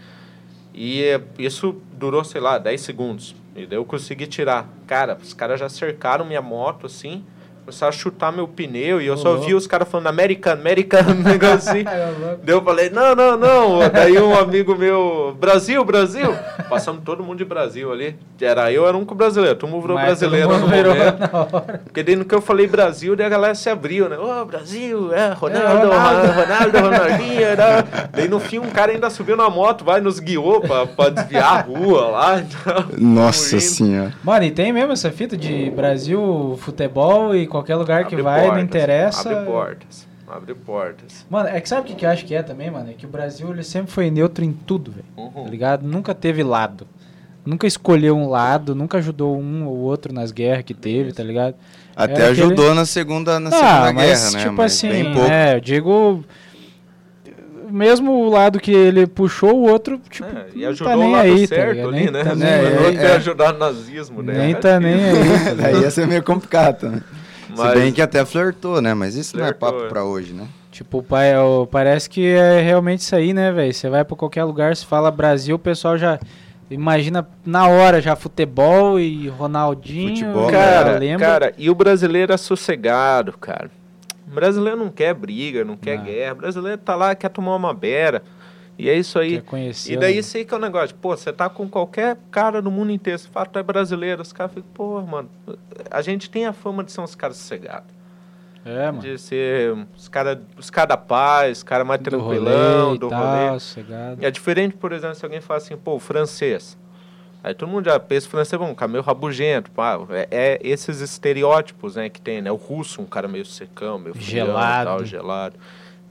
[SPEAKER 2] E isso durou, sei lá, 10 segundos. E daí eu consegui tirar. Cara, os caras já cercaram minha moto, assim, começaram a chutar meu pneu e eu
[SPEAKER 4] Ô,
[SPEAKER 2] só vi os caras falando American, American, <laughs> um negócio assim. <laughs>
[SPEAKER 4] Ô, louco.
[SPEAKER 2] Daí eu falei, não, não, não. Daí um amigo meu, Brasil, Brasil. Passamos todo mundo de Brasil ali. Era eu, era um com brasileiro. Todo mundo virou
[SPEAKER 4] Mas
[SPEAKER 2] brasileiro
[SPEAKER 4] todo
[SPEAKER 2] no
[SPEAKER 4] mundo virou
[SPEAKER 2] momento. Porque daí no que eu falei Brasil, daí a galera se abriu, né? Ô, Brasil, é, Ronaldo,
[SPEAKER 4] Ronaldo.
[SPEAKER 2] Ronaldo, Ronaldinho. né? Daí no fim um cara ainda subiu na moto, vai, nos guiou pra, pra desviar a rua lá. Então,
[SPEAKER 3] Nossa senhora.
[SPEAKER 4] Mano, e tem mesmo essa fita de Brasil, futebol e qualquer lugar que
[SPEAKER 2] Abre
[SPEAKER 4] vai, não
[SPEAKER 2] portas,
[SPEAKER 4] interessa.
[SPEAKER 2] Abre portas, abre portas.
[SPEAKER 4] Mano, é que sabe o que, que eu acho que é também, mano? É que o Brasil ele sempre foi neutro em tudo, velho.
[SPEAKER 2] Uhum.
[SPEAKER 4] Tá ligado? Nunca teve lado. Nunca escolheu um lado, nunca ajudou um ou outro nas guerras que teve, tá ligado?
[SPEAKER 3] Até
[SPEAKER 4] É aquele-
[SPEAKER 3] ajudou na segunda, na
[SPEAKER 4] Ah,
[SPEAKER 3] segunda
[SPEAKER 4] mas,
[SPEAKER 3] guerra, né?
[SPEAKER 4] tipo
[SPEAKER 3] Mas
[SPEAKER 4] assim,
[SPEAKER 3] bem pouco.
[SPEAKER 4] é, eu digo. Mesmo o lado que ele puxou, o outro, tipo,
[SPEAKER 2] É, e
[SPEAKER 4] não
[SPEAKER 2] ajudou
[SPEAKER 4] tá
[SPEAKER 2] o
[SPEAKER 4] nem
[SPEAKER 2] lado
[SPEAKER 4] aí, tá
[SPEAKER 2] certo
[SPEAKER 4] ligado?
[SPEAKER 2] ali,
[SPEAKER 4] Nem
[SPEAKER 2] né?
[SPEAKER 4] tá nem
[SPEAKER 3] É,
[SPEAKER 2] Mandou
[SPEAKER 4] aí.
[SPEAKER 2] ter
[SPEAKER 3] é.
[SPEAKER 2] ajudado o nazismo, né?
[SPEAKER 4] Nem tá nem aí. tá
[SPEAKER 3] Aí ia ser meio complicado, né? Se
[SPEAKER 2] Mas-
[SPEAKER 3] bem que até flertou, né? Mas isso não é
[SPEAKER 2] Flertou,
[SPEAKER 3] papo
[SPEAKER 2] é.
[SPEAKER 3] pra hoje, né?
[SPEAKER 4] Tipo, pai, ó, parece que é realmente isso aí, né, velho? Você vai pra qualquer lugar, se fala Brasil, o pessoal já imagina na hora já futebol e Ronaldinho.
[SPEAKER 3] Futebol,
[SPEAKER 2] Cara,
[SPEAKER 4] lembra?
[SPEAKER 2] cara, e o brasileiro é sossegado, cara. O brasileiro não quer briga, não quer
[SPEAKER 4] Não.
[SPEAKER 2] guerra. O brasileiro tá lá, quer tomar uma beira. E é isso aí.
[SPEAKER 4] Conhecer,
[SPEAKER 2] E daí
[SPEAKER 4] né?
[SPEAKER 2] isso aí que é o negócio. Pô, você tá com qualquer cara no mundo inteiro. Você fala, tu é brasileiro. Os caras ficam, pô, mano, a gente tem a fama de ser uns caras sossegados.
[SPEAKER 4] É, mano.
[SPEAKER 2] De ser os cara, os cara da paz, os cara mais
[SPEAKER 4] Do
[SPEAKER 2] tranquilão,
[SPEAKER 4] rolê
[SPEAKER 2] do
[SPEAKER 4] tal,
[SPEAKER 2] rolê.
[SPEAKER 4] sossegado.
[SPEAKER 2] É diferente, por exemplo, se alguém fala assim, pô, francês. Aí todo mundo já pensa francês, bom, um cara meio rabugento, pá. É, é esses estereótipos, né, que tem, né? O russo, um cara meio secão, meio frião,
[SPEAKER 4] Gelado.
[SPEAKER 2] Tal, gelado.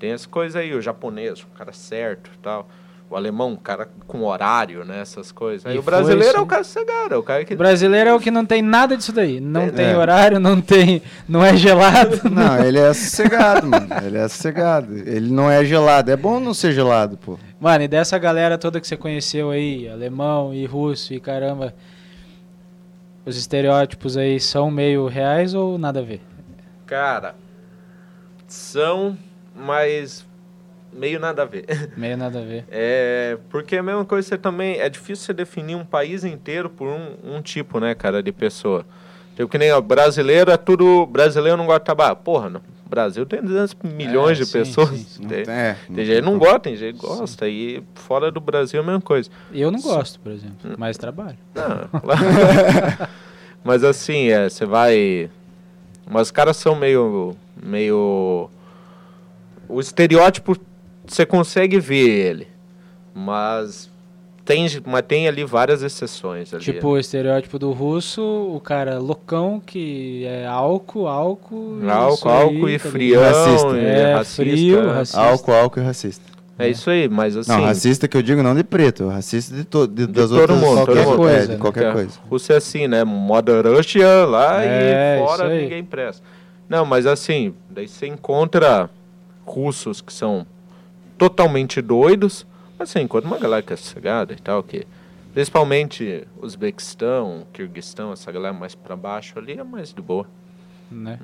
[SPEAKER 2] Tem essa coisa aí, o japonês, um cara certo tal. O alemão, um cara com horário, né? Essas coisas. Aí
[SPEAKER 4] E
[SPEAKER 2] o brasileiro
[SPEAKER 4] foi
[SPEAKER 2] é o
[SPEAKER 4] isso.
[SPEAKER 2] cara cegado, é o cara que...
[SPEAKER 4] O brasileiro é o que não tem nada disso daí. Não
[SPEAKER 2] É.
[SPEAKER 4] tem horário, não tem. Não é gelado. <laughs>
[SPEAKER 3] Não, ele é sossegado, mano. Ele é sossegado. Ele não é gelado. É bom não ser gelado, pô.
[SPEAKER 4] Mano, e dessa galera toda que você conheceu aí, alemão e russo e caramba, os estereótipos aí são meio reais ou nada a ver?
[SPEAKER 2] Cara, são, mas meio nada a ver. <laughs>
[SPEAKER 4] Meio nada a ver.
[SPEAKER 2] É, porque é a mesma coisa você também. É difícil você definir um país inteiro por um, um tipo, né, cara, de pessoa. Tipo que nem o brasileiro é tudo. Brasileiro não gosta de trabalhar. Porra, no Brasil tem 200 milhões
[SPEAKER 4] É,
[SPEAKER 2] de
[SPEAKER 4] sim,
[SPEAKER 2] pessoas.
[SPEAKER 4] sim, sim.
[SPEAKER 3] Não <laughs>
[SPEAKER 2] Tem,
[SPEAKER 3] tem, é,
[SPEAKER 2] tem gente que não gosta, tem gente que gosta. E fora do Brasil é a mesma coisa.
[SPEAKER 4] Eu não gosto, por exemplo, mas trabalho.
[SPEAKER 2] Não, lá- <laughs> Mas assim, é, você vai. Mas os caras são meio. meio. O estereótipo você consegue ver ele. Mas tem, mas tem ali várias exceções ali.
[SPEAKER 4] Tipo o estereótipo do russo, o cara loucão que é álcool, álcool.
[SPEAKER 2] álcool,
[SPEAKER 4] aí,
[SPEAKER 2] álcool e
[SPEAKER 4] tá
[SPEAKER 2] frião.
[SPEAKER 3] Racista.
[SPEAKER 4] É,
[SPEAKER 2] racista.
[SPEAKER 4] frio, racista.
[SPEAKER 3] Álcool, álcool e racista.
[SPEAKER 2] É isso aí, mas assim.
[SPEAKER 3] Não, racista que eu digo não de preto, racista de, to, de,
[SPEAKER 2] De
[SPEAKER 3] das
[SPEAKER 2] todo
[SPEAKER 3] outras
[SPEAKER 2] mundo,
[SPEAKER 3] qualquer,
[SPEAKER 2] todo mundo.
[SPEAKER 3] coisa,
[SPEAKER 4] Coisa,
[SPEAKER 3] de
[SPEAKER 4] né?
[SPEAKER 3] qualquer
[SPEAKER 2] É,
[SPEAKER 3] coisa.
[SPEAKER 2] Rússia é assim, né? Moda Russia lá
[SPEAKER 4] É,
[SPEAKER 2] e fora ninguém presta. Não, mas assim, daí você encontra russos que são totalmente doidos, mas você encontra uma galera que é sossegada e tal, que principalmente Uzbequistão, Kirguistão, essa galera mais pra baixo ali é mais de boa.
[SPEAKER 4] Né?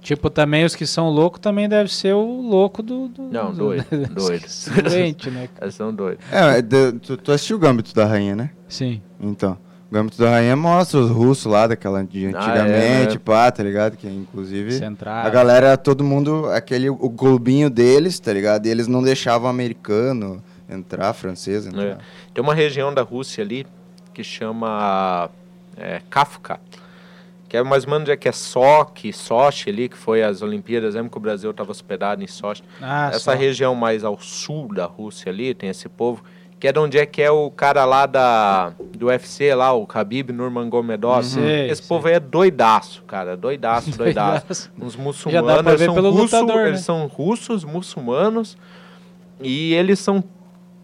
[SPEAKER 4] Tipo, também os que são loucos também deve ser o louco do. do
[SPEAKER 2] Não,
[SPEAKER 4] do-
[SPEAKER 2] doido, <laughs> doido.
[SPEAKER 4] Doente, né? <laughs>
[SPEAKER 2] Eles são doidos.
[SPEAKER 3] É, é tu, tu assistiu o Gambito da Rainha, né?
[SPEAKER 4] Sim.
[SPEAKER 3] Então, o Gambito da Rainha mostra os russos lá daquela de
[SPEAKER 2] Ah,
[SPEAKER 3] antigamente,
[SPEAKER 2] é, né?
[SPEAKER 3] pá, tá ligado? Que inclusive
[SPEAKER 4] Central.
[SPEAKER 3] a galera, todo mundo, aquele o clubinho deles, tá ligado? E eles não deixavam americano entrar, francês entrar.
[SPEAKER 2] É. Tem uma região da Rússia ali que chama é, Kafka, que é mais ou menos é que é Sochi, Sochi ali, que foi as Olimpíadas, lembra que o Brasil estava hospedado em Sochi.
[SPEAKER 4] Ah,
[SPEAKER 2] Essa
[SPEAKER 4] só.
[SPEAKER 2] região mais ao sul da Rússia ali, tem esse povo, que é de onde é que é o cara lá da, do UFC lá, o Khabib Nurmagomedov.
[SPEAKER 4] Sei,
[SPEAKER 2] Esse
[SPEAKER 4] sei.
[SPEAKER 2] povo aí é doidaço, cara, doidaço, <laughs> doidaço.
[SPEAKER 4] Doidaço.
[SPEAKER 2] Uns muçulmanos, eles são, russo,
[SPEAKER 4] lutador,
[SPEAKER 2] eles
[SPEAKER 4] né?
[SPEAKER 2] são russos, muçulmanos, e eles são,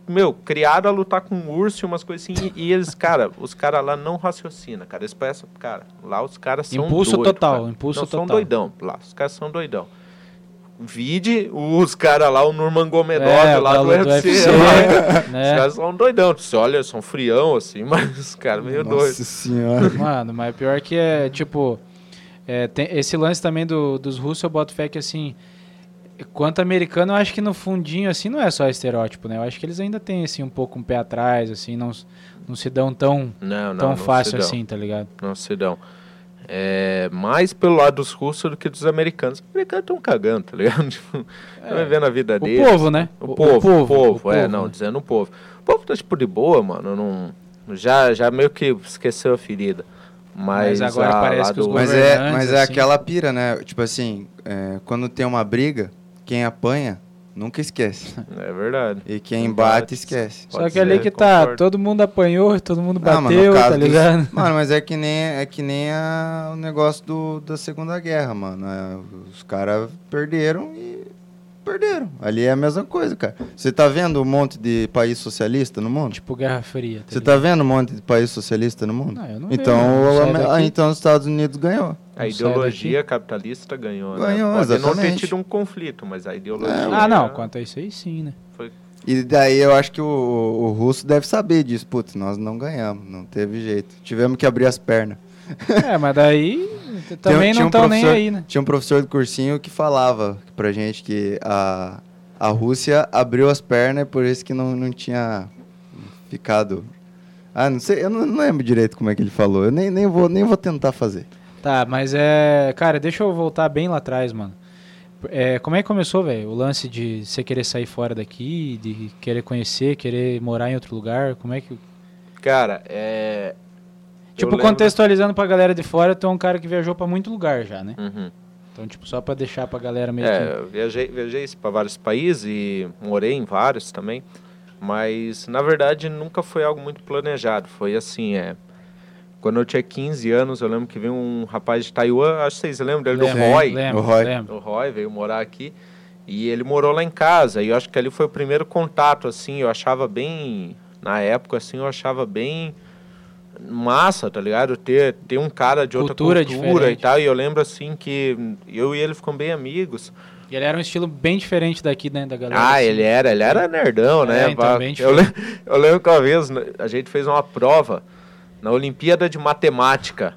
[SPEAKER 2] meu, criados a lutar com urso e umas coisas assim, e, e eles, cara, os caras lá não raciocinam, cara, eles parecem, cara, lá os caras são
[SPEAKER 4] Impulso
[SPEAKER 2] doidos,
[SPEAKER 4] total,
[SPEAKER 2] cara.
[SPEAKER 4] impulso
[SPEAKER 2] não, são
[SPEAKER 4] total.
[SPEAKER 2] doidão, lá, os caras são doidão. Vide os caras lá, o Nurmagomedov
[SPEAKER 4] É,
[SPEAKER 2] lá do
[SPEAKER 4] cara do
[SPEAKER 2] UFC,
[SPEAKER 4] UFC,
[SPEAKER 2] lá. Os
[SPEAKER 4] né?
[SPEAKER 2] caras são doidão, você olha, são frião assim, <laughs> mas os caras meio
[SPEAKER 3] Nossa
[SPEAKER 2] doidos.
[SPEAKER 3] senhora.
[SPEAKER 4] Mano, mas pior que é, tipo, é, tem esse lance também do, dos russos, eu boto fé que, assim, quanto americano, eu acho que no fundinho, assim, não é só estereótipo, né? Eu acho que eles ainda têm, assim, um pouco um pé atrás, assim, não, não se dão tão,
[SPEAKER 2] Não, não,
[SPEAKER 4] tão
[SPEAKER 2] não
[SPEAKER 4] fácil
[SPEAKER 2] dão.
[SPEAKER 4] assim, tá ligado?
[SPEAKER 2] Não se dão. É, mais pelo lado dos russos do que dos americanos. Os americanos estão cagando, tá ligado? <laughs> Tipo, Estão vivendo a vida
[SPEAKER 4] É. O
[SPEAKER 2] deles.
[SPEAKER 4] povo, né?
[SPEAKER 2] O, povo, o povo,
[SPEAKER 4] o
[SPEAKER 2] é,
[SPEAKER 4] povo,
[SPEAKER 2] não,
[SPEAKER 4] né?
[SPEAKER 2] dizendo o povo. O povo tá tipo de boa, mano, não, já, já meio que esqueceu a ferida. Mas,
[SPEAKER 4] Mas agora
[SPEAKER 2] a-
[SPEAKER 4] parece que os
[SPEAKER 2] do-
[SPEAKER 3] Mas é, mas é
[SPEAKER 4] assim.
[SPEAKER 3] aquela pira, né? Tipo assim, é, quando tem uma briga, quem apanha nunca esquece.
[SPEAKER 2] É verdade.
[SPEAKER 3] E quem bate
[SPEAKER 2] bate,
[SPEAKER 3] esquece.
[SPEAKER 4] Só
[SPEAKER 2] Pode
[SPEAKER 4] que ali
[SPEAKER 2] ser,
[SPEAKER 4] que tá,
[SPEAKER 2] concordo.
[SPEAKER 4] todo mundo apanhou, todo mundo bateu,
[SPEAKER 3] caso
[SPEAKER 4] tá
[SPEAKER 3] dos-
[SPEAKER 4] ligado? <laughs>
[SPEAKER 3] Mano, mas é que nem, é que nem a- o negócio do, da Segunda Guerra, mano. É, os caras perderam e perderam. Ali é a mesma coisa, cara. Você tá vendo um monte de país socialista no mundo?
[SPEAKER 4] Tipo Guerra Fria.
[SPEAKER 3] Você
[SPEAKER 4] ligado?
[SPEAKER 3] tá vendo um monte de país socialista no mundo?
[SPEAKER 4] Não, eu não
[SPEAKER 3] então,
[SPEAKER 4] vejo, não daqui.
[SPEAKER 3] ah, então os Estados Unidos ganhou.
[SPEAKER 2] A ideologia capitalista ganhou,
[SPEAKER 3] Ganhou,
[SPEAKER 2] né? Pode não ter
[SPEAKER 3] exatamente.
[SPEAKER 2] tido um conflito, mas a ideologia...
[SPEAKER 4] Ah, não, quanto a isso aí sim, né?
[SPEAKER 2] Foi
[SPEAKER 3] E daí eu acho que o, o russo deve saber disso. Putz, nós não ganhamos, não teve jeito. Tivemos que abrir as pernas.
[SPEAKER 4] É, mas daí também
[SPEAKER 3] tinha
[SPEAKER 4] não
[SPEAKER 3] um
[SPEAKER 4] estão nem
[SPEAKER 3] professor-
[SPEAKER 4] aí, né?
[SPEAKER 3] Tinha um professor do cursinho que falava pra gente que a, a Rússia abriu as pernas e por isso que não, não tinha ficado. Ah, não sei, eu não, não lembro direito como é que ele falou. Eu nem, nem, vou, nem vou tentar fazer.
[SPEAKER 4] Tá, mas é. Cara, deixa eu voltar bem lá atrás, mano. É, como é que começou, velho? O lance de você querer sair fora daqui, de querer conhecer, querer morar em outro lugar? Como é que.
[SPEAKER 2] Cara, é...
[SPEAKER 4] Tipo,
[SPEAKER 2] lembro-
[SPEAKER 4] contextualizando pra galera de fora, tu é um cara que viajou pra muito lugar já, né?
[SPEAKER 2] Uhum.
[SPEAKER 4] Então, tipo, só pra deixar pra galera meio
[SPEAKER 2] É,
[SPEAKER 4] que...
[SPEAKER 2] eu viajei, viajei para vários países e morei em vários também. Mas, na verdade, nunca foi algo muito planejado. Foi assim, é... Quando eu tinha 15 anos, eu lembro que veio um rapaz de Taiwan, acho que vocês lembram dele, do
[SPEAKER 4] Lembro,
[SPEAKER 2] Roy.
[SPEAKER 4] Lembro,
[SPEAKER 3] O Roy.
[SPEAKER 4] lembro.
[SPEAKER 2] O Roy veio morar aqui e ele morou lá em casa. E eu acho que ali foi o primeiro contato, assim. Eu achava bem. Na época, assim, eu achava bem massa, tá ligado? Ter, ter um cara de outra
[SPEAKER 4] Cultura
[SPEAKER 2] cultura, e tal. E eu lembro, assim, que eu e ele ficamos bem amigos.
[SPEAKER 4] E ele era um estilo bem diferente daqui, né, da galera.
[SPEAKER 2] Ah,
[SPEAKER 4] assim.
[SPEAKER 2] ele era, ele era nerdão,
[SPEAKER 4] É,
[SPEAKER 2] né?
[SPEAKER 4] então,
[SPEAKER 2] eu, lem- <laughs> eu lembro que uma vez né, a gente fez uma prova na Olimpíada de Matemática.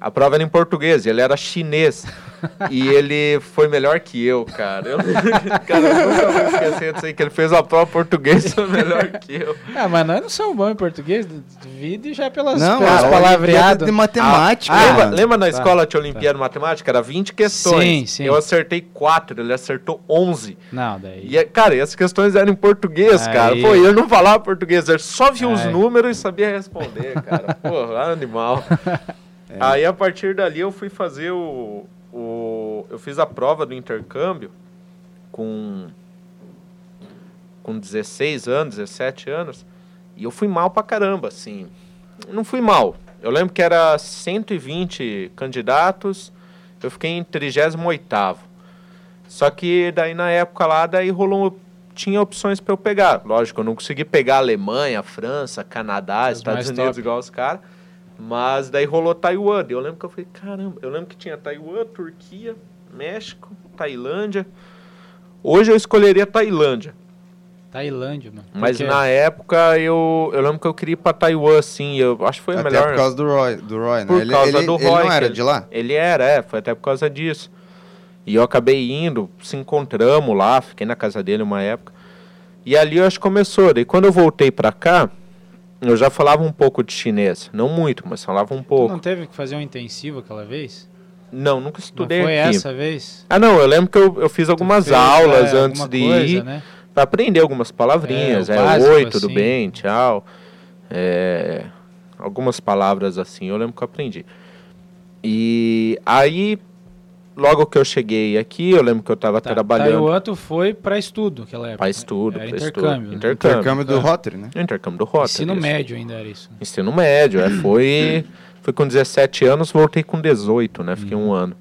[SPEAKER 2] A prova era em português, ele era chinês. <laughs> e ele foi melhor que eu, cara. Eu, <laughs> cara, eu nunca vou esquecer disso aí, que ele fez a prova português <laughs> foi melhor que eu.
[SPEAKER 4] Ah, mas nós não somos bons em português, duvido e já pelas,
[SPEAKER 3] Não,
[SPEAKER 4] pelas
[SPEAKER 3] cara,
[SPEAKER 4] palavreadas.
[SPEAKER 3] de matemática.
[SPEAKER 2] Ah, lembra,
[SPEAKER 3] mano.
[SPEAKER 2] lembra na
[SPEAKER 4] Tá,
[SPEAKER 2] escola de Olimpíada de Matemática? Era 20 questões.
[SPEAKER 4] Sim, sim.
[SPEAKER 2] Eu acertei 4, ele acertou 11.
[SPEAKER 4] Não, daí...
[SPEAKER 2] E, cara, e as questões eram em português,
[SPEAKER 4] Aí.
[SPEAKER 2] cara. Pô, e eu não falava português, eu só via os
[SPEAKER 4] Aí.
[SPEAKER 2] números e sabia responder, cara. Pô, animal.
[SPEAKER 3] É.
[SPEAKER 2] Aí, a partir dali, eu fui fazer o, o... Eu fiz a prova do intercâmbio com... Com 16 anos, 17 anos. E eu fui mal pra caramba, assim. Não fui mal. Eu lembro que era 120 candidatos, eu fiquei em 38º. Só que daí na época lá, daí rolou. Tinha opções para eu pegar. Lógico, eu não consegui pegar Alemanha, França, Canadá,
[SPEAKER 4] Os
[SPEAKER 2] Estados Unidos,
[SPEAKER 4] top.
[SPEAKER 2] igual os caras. Mas daí rolou Taiwan. Eu lembro que eu falei, caramba, eu lembro que tinha Taiwan, Turquia, México, Tailândia. Hoje eu escolheria Tailândia.
[SPEAKER 4] Tailândia, mano.
[SPEAKER 2] Mas
[SPEAKER 4] Porque-
[SPEAKER 2] na época eu, eu lembro que eu queria ir pra Taiwan, sim. Eu acho que foi
[SPEAKER 3] Até
[SPEAKER 2] melhor.
[SPEAKER 3] por causa do Roy, do Roy né?
[SPEAKER 2] Por
[SPEAKER 3] ele,
[SPEAKER 2] causa
[SPEAKER 3] ele-
[SPEAKER 2] do
[SPEAKER 3] ele
[SPEAKER 2] Roy,
[SPEAKER 3] não
[SPEAKER 2] que
[SPEAKER 3] era
[SPEAKER 2] ele-
[SPEAKER 3] de lá?
[SPEAKER 2] Ele era, é, foi até por causa disso. E eu acabei indo, se encontramos lá, fiquei na casa dele uma época. E ali eu acho que começou. Daí quando eu voltei pra cá, eu já falava um pouco de chinês. Não muito, mas falava um
[SPEAKER 4] Tu
[SPEAKER 2] pouco.
[SPEAKER 4] não teve que fazer um intensivo aquela vez?
[SPEAKER 2] Não, nunca estudei
[SPEAKER 4] não foi
[SPEAKER 2] aqui.
[SPEAKER 4] essa vez?
[SPEAKER 2] Ah, não, eu lembro que eu, eu fiz
[SPEAKER 4] Tu
[SPEAKER 2] algumas
[SPEAKER 4] fez,
[SPEAKER 2] aulas
[SPEAKER 4] é,
[SPEAKER 2] antes de
[SPEAKER 4] coisa,
[SPEAKER 2] ir.
[SPEAKER 4] Né?
[SPEAKER 2] Pra aprender algumas palavrinhas.
[SPEAKER 4] É,
[SPEAKER 2] É,
[SPEAKER 4] básico,
[SPEAKER 2] oi, tudo
[SPEAKER 4] assim.
[SPEAKER 2] bem, tchau. É, algumas palavras assim, eu lembro que eu aprendi. E aí, logo que eu cheguei aqui, eu lembro que eu estava
[SPEAKER 4] Tá,
[SPEAKER 2] trabalhando
[SPEAKER 4] Taiwan tu foi pra estudo naquela época.
[SPEAKER 2] para estudo.
[SPEAKER 4] Era
[SPEAKER 2] pra
[SPEAKER 4] intercâmbio.
[SPEAKER 2] estudo.
[SPEAKER 4] né?
[SPEAKER 2] Intercâmbio.
[SPEAKER 3] Intercâmbio do
[SPEAKER 4] É.
[SPEAKER 3] Rotary, né?
[SPEAKER 2] Intercâmbio do Rota.
[SPEAKER 4] Ensino médio ainda era isso. né?
[SPEAKER 2] Ensino médio, é, foi, <coughs> foi com 17 anos, voltei com 18, né? Fiquei
[SPEAKER 4] Uhum.
[SPEAKER 2] um ano.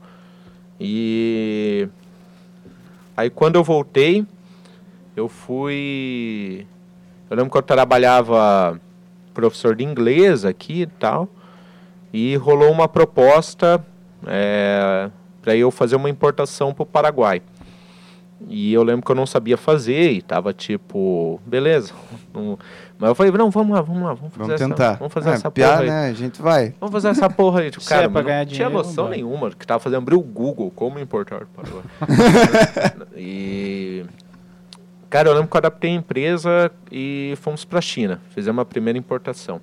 [SPEAKER 2] E aí quando eu voltei, eu fui. Eu lembro que eu trabalhava professor de inglês aqui e tal. E rolou uma proposta é, para eu fazer uma importação para o Paraguai. E eu lembro que eu não sabia fazer e tava tipo, beleza. <laughs> não- Mas eu falei, não, vamos lá, vamos lá, vamos fazer
[SPEAKER 3] Vamos
[SPEAKER 2] essa,
[SPEAKER 3] tentar.
[SPEAKER 2] vamos fazer
[SPEAKER 3] É,
[SPEAKER 2] essa
[SPEAKER 3] piar,
[SPEAKER 2] porra aí.
[SPEAKER 3] né? A gente vai.
[SPEAKER 2] Vamos fazer essa porra aí. <laughs> Tipo, cara,
[SPEAKER 4] é pra
[SPEAKER 2] não tinha
[SPEAKER 4] dinheiro,
[SPEAKER 2] noção nenhuma. Que tava fazendo abrir o Google, como importar para o <laughs> E. Cara, eu lembro que eu adaptei a empresa e fomos pra China. Fizemos a primeira importação.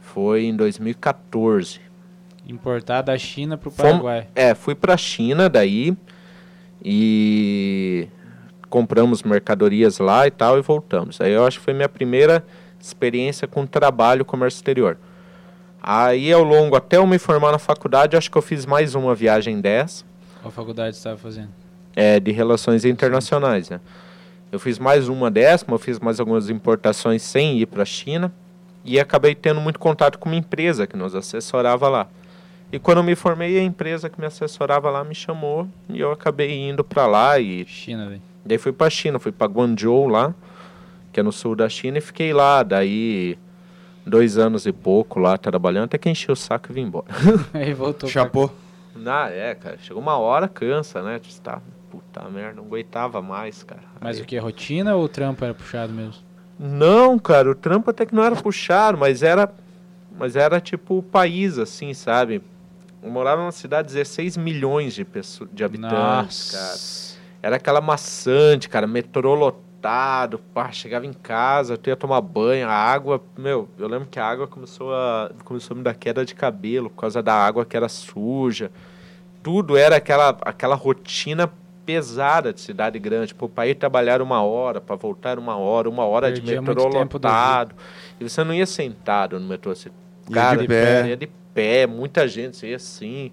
[SPEAKER 2] Foi em 2014.
[SPEAKER 4] Importar da China pro
[SPEAKER 2] Fomos-
[SPEAKER 4] Paraguai.
[SPEAKER 2] É, fui pra China daí e compramos mercadorias lá e tal e voltamos. Aí eu acho que foi minha primeira experiência com trabalho comércio exterior. Aí ao longo, até eu me formar na faculdade, acho que eu fiz mais uma viagem dessa,
[SPEAKER 4] Qual faculdade você estava fazendo?
[SPEAKER 2] é, de relações internacionais, né? Eu fiz mais uma décima, eu fiz mais algumas importações sem ir para a China e acabei tendo muito contato com uma empresa que nos assessorava lá. E quando eu me formei, a empresa que me assessorava lá me chamou e eu acabei indo para lá e
[SPEAKER 4] China, velho.
[SPEAKER 2] daí fui para China, fui para Guangzhou lá, que é no sul da China e fiquei lá, daí dois anos e pouco lá trabalhando, até que enchi o saco e vim embora.
[SPEAKER 4] Aí <laughs> voltou pra
[SPEAKER 3] Chapô.
[SPEAKER 2] Ah, é, cara, chegou uma hora, cansa, né? Tipo, tá, puta merda, não aguentava mais, cara.
[SPEAKER 4] Mas
[SPEAKER 2] Aí-
[SPEAKER 4] o que? Rotina ou o trampo era puxado mesmo?
[SPEAKER 2] Não, cara, o trampo até que não era puxado, mas era. Mas era tipo o país, assim, sabe? Eu morava numa cidade de 16 milhões de, pessoas, de habitantes, cara.
[SPEAKER 4] Nossa.
[SPEAKER 2] Era aquela maçante, cara, metrô lotado, pá, chegava em casa, tu ia tomar banho, a água, meu, eu lembro que a água começou a, começou a me dar queda de cabelo por causa da água que era suja. Tudo era aquela, aquela rotina pesada de cidade grande. Pô, para ir trabalhar uma hora, para voltar uma hora, uma hora de metrô lotado. E você não ia sentado no metrô, você,
[SPEAKER 3] Ia
[SPEAKER 2] cara,
[SPEAKER 3] de pé.
[SPEAKER 2] ia de pé, muita gente, ia assim.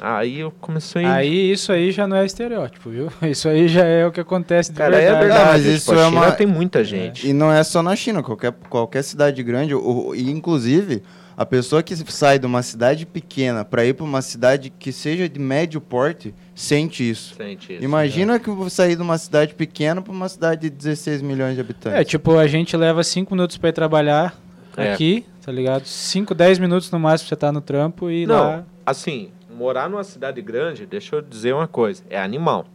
[SPEAKER 2] Aí eu comecei a
[SPEAKER 4] Aí isso aí já não é estereótipo, viu? <laughs> Isso aí já é o que acontece de
[SPEAKER 2] Cara,
[SPEAKER 4] verdade.
[SPEAKER 2] é verdade.
[SPEAKER 3] mas
[SPEAKER 2] tipo,
[SPEAKER 3] isso
[SPEAKER 2] a
[SPEAKER 3] é
[SPEAKER 2] China
[SPEAKER 3] uma-
[SPEAKER 2] tem muita gente.
[SPEAKER 3] E não é só na China, qualquer, qualquer cidade grande, o- e inclusive a pessoa que sai de uma cidade pequena para ir para uma cidade que seja de médio porte sente isso.
[SPEAKER 2] Sente isso.
[SPEAKER 3] Imagina que eu vou sair de uma cidade pequena para uma cidade de 16 milhões de habitantes.
[SPEAKER 4] É, tipo, a gente leva 5 minutos pra ir trabalhar
[SPEAKER 2] É.
[SPEAKER 4] aqui, tá ligado? 5, 10 minutos no máximo você tá no trampo e
[SPEAKER 2] Não,
[SPEAKER 4] lá
[SPEAKER 2] assim, morar numa cidade grande, deixa eu dizer uma coisa, é animal.